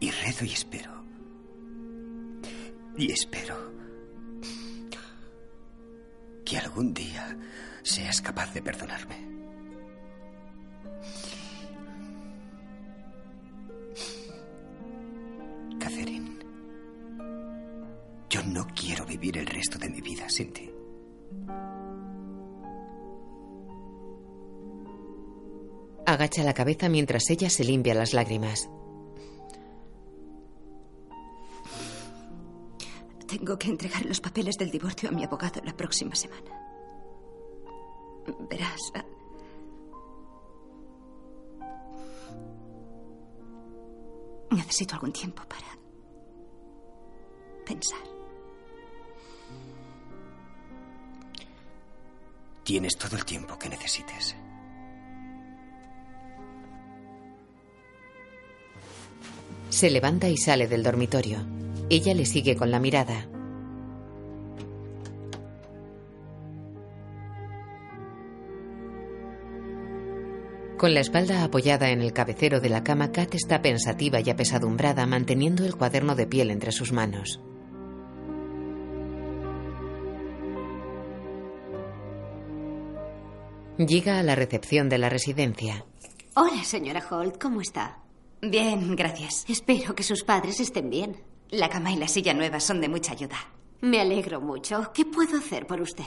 Y rezo y espero. Y espero que algún día seas capaz de perdonarme. Sin ti. Agacha la cabeza mientras ella se limpia las lágrimas. Tengo que entregar los papeles del divorcio a mi abogado la próxima semana. Verás. ah, Necesito algún tiempo para pensar. Tienes todo el tiempo que necesites. Se levanta y sale del dormitorio. Ella le sigue con la mirada. Con la espalda apoyada en el cabecero de la cama, Kat está pensativa y apesadumbrada, manteniendo el cuaderno de piel entre sus manos. Llega a la recepción de la residencia. Hola, señora Holt, ¿cómo está? Bien, gracias. Espero que sus padres estén bien. La cama y la silla nueva son de mucha ayuda. Me alegro mucho. ¿Qué puedo hacer por usted?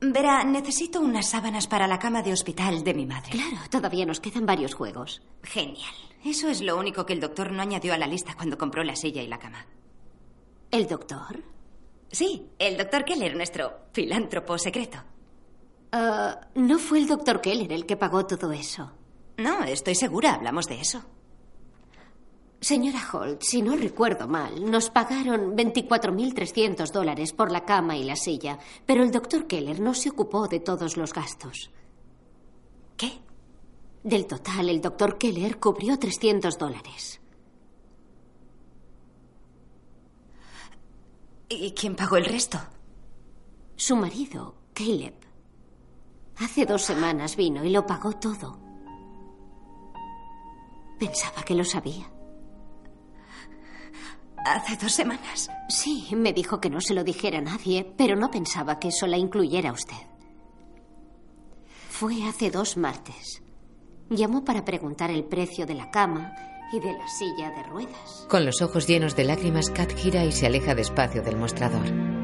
Verá, necesito unas sábanas para la cama de hospital de mi madre. Claro, todavía nos quedan varios juegos. Genial. Eso es lo único que el doctor no añadió a la lista cuando compró la silla y la cama. ¿El doctor? Sí, el doctor Keller, nuestro filántropo secreto. Ah, no fue el doctor Keller el que pagó todo eso. No, estoy segura, hablamos de eso. Señora Holt, si no recuerdo mal, nos pagaron 24.300 dólares por la cama y la silla, pero el doctor Keller no se ocupó de todos los gastos. ¿Qué? Del total, el doctor Keller cubrió 300 dólares. ¿Y quién pagó el resto? Su marido, Caleb. Hace dos semanas vino y lo pagó todo. Pensaba que lo sabía. Hace dos semanas. Sí, me dijo que no se lo dijera a nadie, pero no pensaba que eso la incluyera a usted. Fue hace dos martes. Llamó para preguntar el precio de la cama y de la silla de ruedas. Con los ojos llenos de lágrimas, Kat gira y se aleja despacio del mostrador.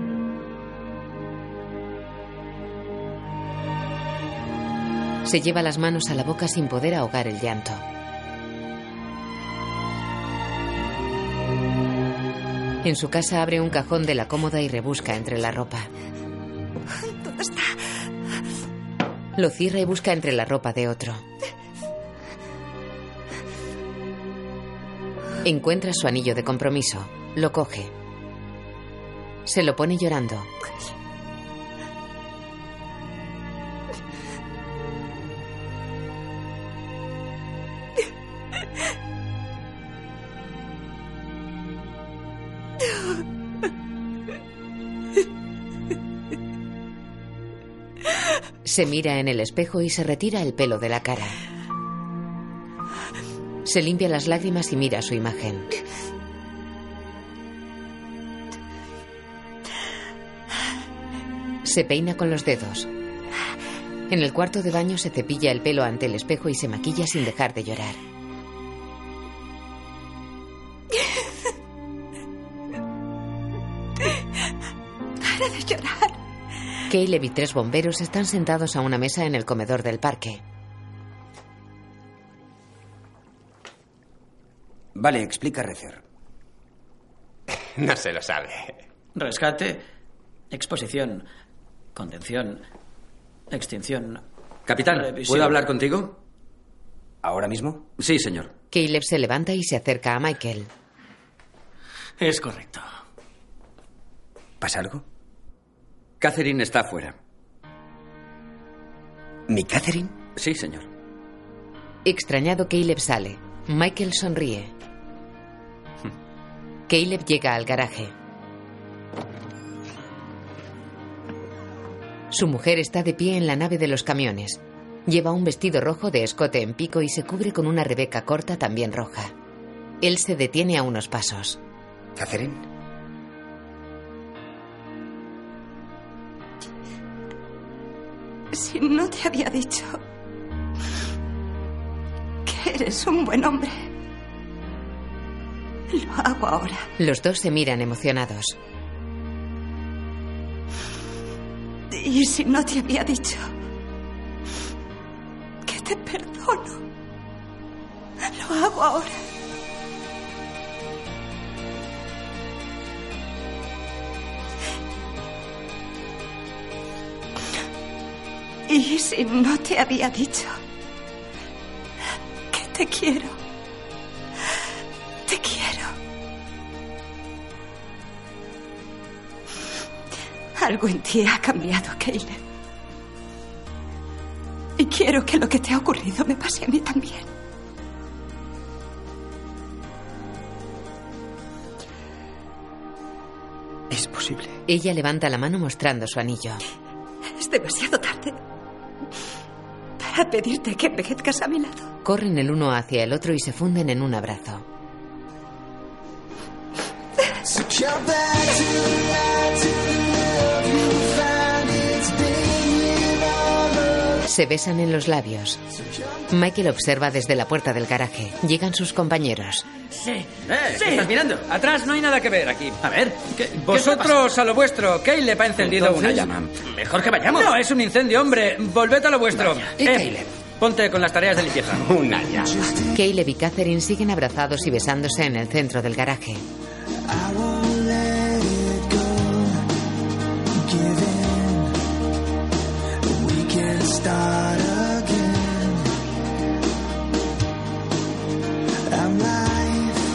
Se lleva las manos a la boca sin poder ahogar el llanto. En su casa abre un cajón de la cómoda y rebusca entre la ropa. ¿Dónde está? Lo cierra y busca entre la ropa de otro. Encuentra su anillo de compromiso. Lo coge. Se lo pone llorando. Se mira en el espejo y se retira el pelo de la cara. Se limpia las lágrimas y mira su imagen. Se peina con los dedos. En el cuarto de baño se cepilla el pelo ante el espejo y se maquilla sin dejar de llorar. Para de llorar. Caleb y tres bomberos están sentados a una mesa en el comedor del parque. Vale, explica Recer. No se lo sabe. Rescate, exposición, contención, extinción. Capitán, revisión. ¿puedo hablar contigo? ¿Ahora mismo? Sí, señor. Caleb se levanta y se acerca a Michael. Es correcto. ¿Pasa algo? Catherine está afuera. ¿Mi Catherine? Sí, señor. Extrañado, Caleb sale. Michael sonríe. Caleb llega al garaje. Su mujer está de pie en la nave de los camiones. Lleva un vestido rojo de escote en pico y se cubre con una rebeca corta también roja. Él se detiene a unos pasos. ¿Catherine? No te había dicho que eres un buen hombre? Lo hago ahora. Los dos se miran emocionados. Y si no te había dicho que te perdono, lo hago ahora. Y si no te había dicho que te quiero, te quiero. Algo en ti ha cambiado, Caleb. Y quiero que lo que te ha ocurrido me pase a mí también. Es posible. Ella levanta la mano mostrando su anillo. Es demasiado tarde para pedirte que envejezcas a mi lado. Corren el uno hacia el otro y se funden en un abrazo. Se besan en los labios. Michael observa desde la puerta del garaje. Llegan sus compañeros. Sí. ¿Eh? Sí. ¿Qué estás mirando? Atrás no hay nada que ver aquí. A ver, ¿qué, Vosotros a lo vuestro. Caleb ha encendido Entonces, una llama. Mejor que vayamos. No, es un incendio, hombre. Volved a lo vuestro. ¿Y Eh, Caleb? Ponte con las tareas de limpieza. Una llama. Caleb y Catherine siguen abrazados y besándose en el centro del garaje.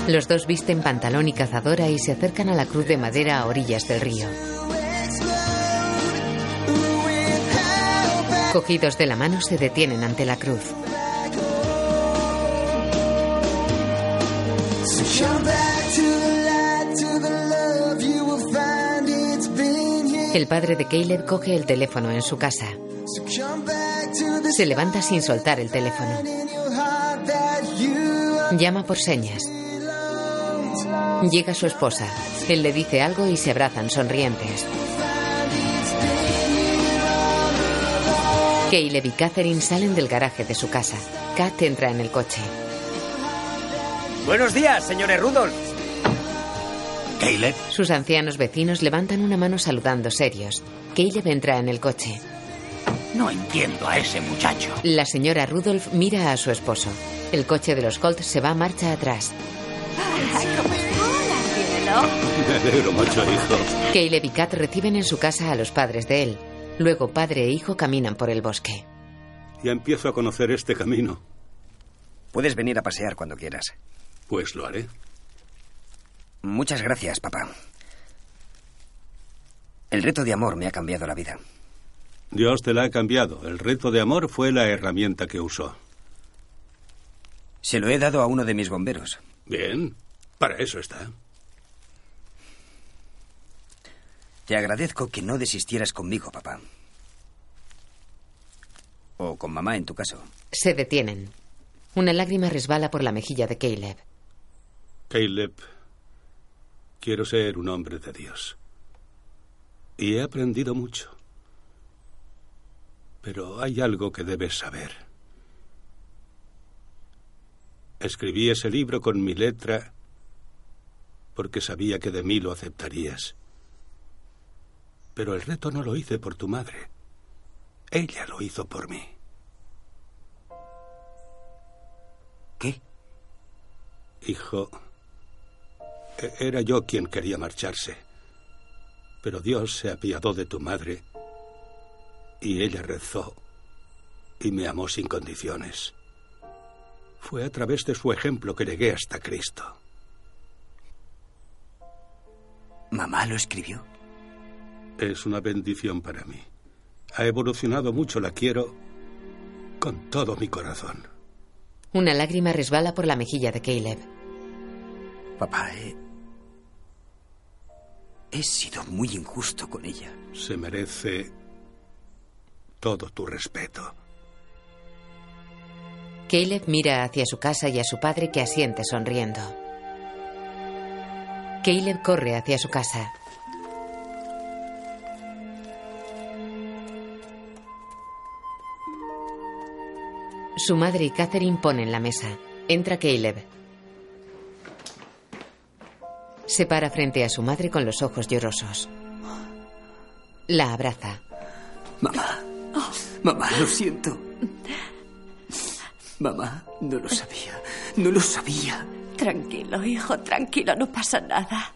Los dos visten pantalón y cazadora y se acercan a la cruz de madera a orillas del río. Cogidos de la mano se detienen ante la cruz. El padre de Caleb coge el teléfono en su casa. Se levanta sin soltar el teléfono. Llama por señas. Llega su esposa. Él le dice algo y se abrazan sonrientes. Caleb y Catherine salen del garaje de su casa. Kat entra en el coche. Buenos días, señores Rudolph. Caleb. Sus ancianos vecinos levantan una mano saludando serios. Caleb entra en el coche. No entiendo a ese muchacho. La señora Rudolph mira a su esposo. El coche de los Colt se va marcha atrás. Me alegro mucho, hijo. Caleb y Kat reciben en su casa a los padres de él. Luego padre e hijo caminan por el bosque. Ya empiezo a conocer este camino. Puedes venir a pasear cuando quieras. Pues lo haré. Muchas gracias, papá. El reto de amor me ha cambiado la vida. Dios te la ha cambiado. El reto de amor fue la herramienta que usó. Se lo he dado a uno de mis bomberos. Bien, para eso está. Te agradezco que no desistieras conmigo, papá. O con mamá, en tu caso. Se detienen. Una lágrima resbala por la mejilla de Caleb. Caleb, quiero ser un hombre de Dios. Y he aprendido mucho. Pero hay algo que debes saber. Escribí ese libro con mi letra porque sabía que de mí lo aceptarías. Pero el reto no lo hice por tu madre. Ella lo hizo por mí. ¿Qué? Hijo, era yo quien quería marcharse. Pero Dios se apiadó de tu madre y ella rezó y me amó sin condiciones. Fue a través de su ejemplo que llegué hasta Cristo. ¿Mamá lo escribió? Es una bendición para mí. Ha evolucionado mucho, la quiero con todo mi corazón. Una lágrima resbala por la mejilla de Caleb. Papá, he... He sido muy injusto con ella. Se merece todo tu respeto. Caleb mira hacia su casa y a su padre que asiente sonriendo. Caleb corre hacia su casa. Su madre y Catherine ponen la mesa. Entra Caleb. Se para frente a su madre con los ojos llorosos. La abraza. Mamá. Mamá, lo siento. Mamá, no lo sabía. No lo sabía. Tranquilo, hijo, tranquilo, no pasa nada.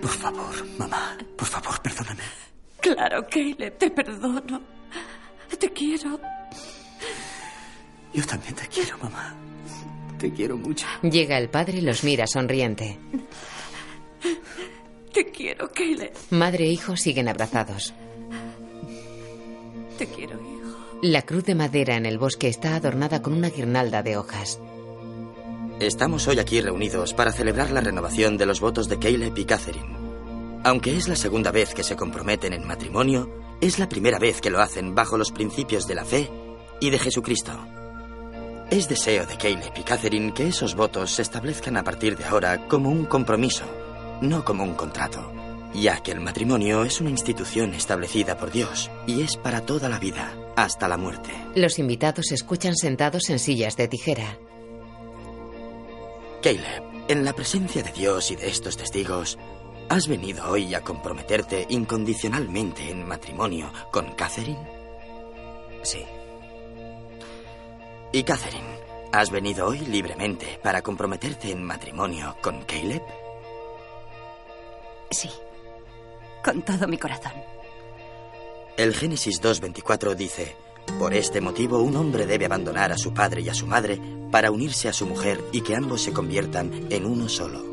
Por favor, mamá, por favor, perdóname. Claro, Caleb, te perdono. Te quiero. Yo también te quiero, mamá. Te quiero mucho. Llega el padre y los mira sonriente. Te quiero, Caleb. Madre e hijo siguen abrazados. Te quiero, hijo. La cruz de madera en el bosque está adornada con una guirnalda de hojas. Estamos hoy aquí reunidos para celebrar la renovación de los votos de Caleb y Catherine. Aunque es la segunda vez que se comprometen en matrimonio, es la primera vez que lo hacen bajo los principios de la fe y de Jesucristo. Es deseo de Caleb y Catherine que esos votos se establezcan a partir de ahora como un compromiso, no como un contrato, ya que el matrimonio es una institución establecida por Dios y es para toda la vida, hasta la muerte. Los invitados escuchan sentados en sillas de tijera. Caleb, en la presencia de Dios y de estos testigos, ¿has venido hoy a comprometerte incondicionalmente en matrimonio con Catherine? Sí. ¿Y Catherine, has venido hoy libremente para comprometerte en matrimonio con Caleb? Sí. Con todo mi corazón. El Génesis 2.24 dice, por este motivo un hombre debe abandonar a su padre y a su madre para unirse a su mujer y que ambos se conviertan en uno solo.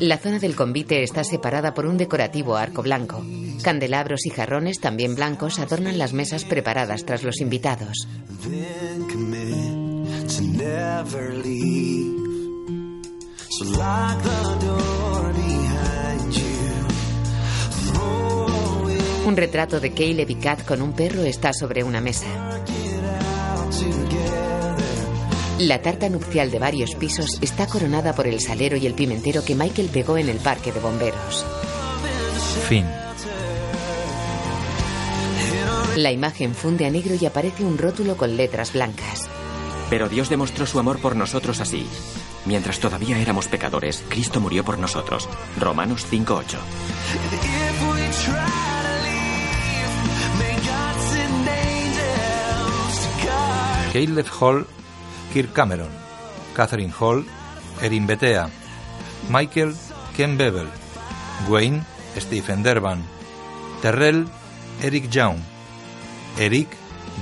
La zona del convite está separada por un decorativo arco blanco. Candelabros y jarrones, también blancos, adornan las mesas preparadas tras los invitados. Un retrato de Caleb y Kat con un perro está sobre una mesa. La tarta nupcial de varios pisos está coronada por el salero y el pimentero que Michael pegó en el parque de bomberos. Fin. La imagen funde a negro y aparece un rótulo con letras blancas. Pero Dios demostró su amor por nosotros así. Mientras todavía éramos pecadores, Cristo murió por nosotros. Romanos 5.8. Caleb Hall, Kirk Cameron, Catherine Hall, Erin Betea, Michael Ken Bevel, Wayne Stephen Derban, Terrell Eric Young, Eric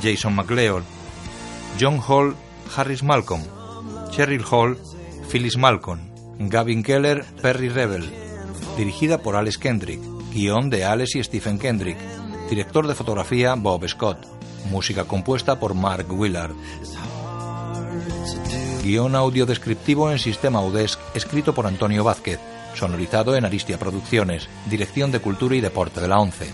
Jason McLeod, John Hall Harris Malcolm, Cheryl Hall Phyllis Malcolm, Gavin Keller Perry Rebel, dirigida por Alex Kendrick, guion de Alex y Stephen Kendrick, director de fotografía Bob Scott, música compuesta por Mark Willard. Guión audio descriptivo en sistema UDESC, escrito por Antonio Vázquez, sonorizado en Aristia Producciones, Dirección de Cultura y Deporte de la ONCE.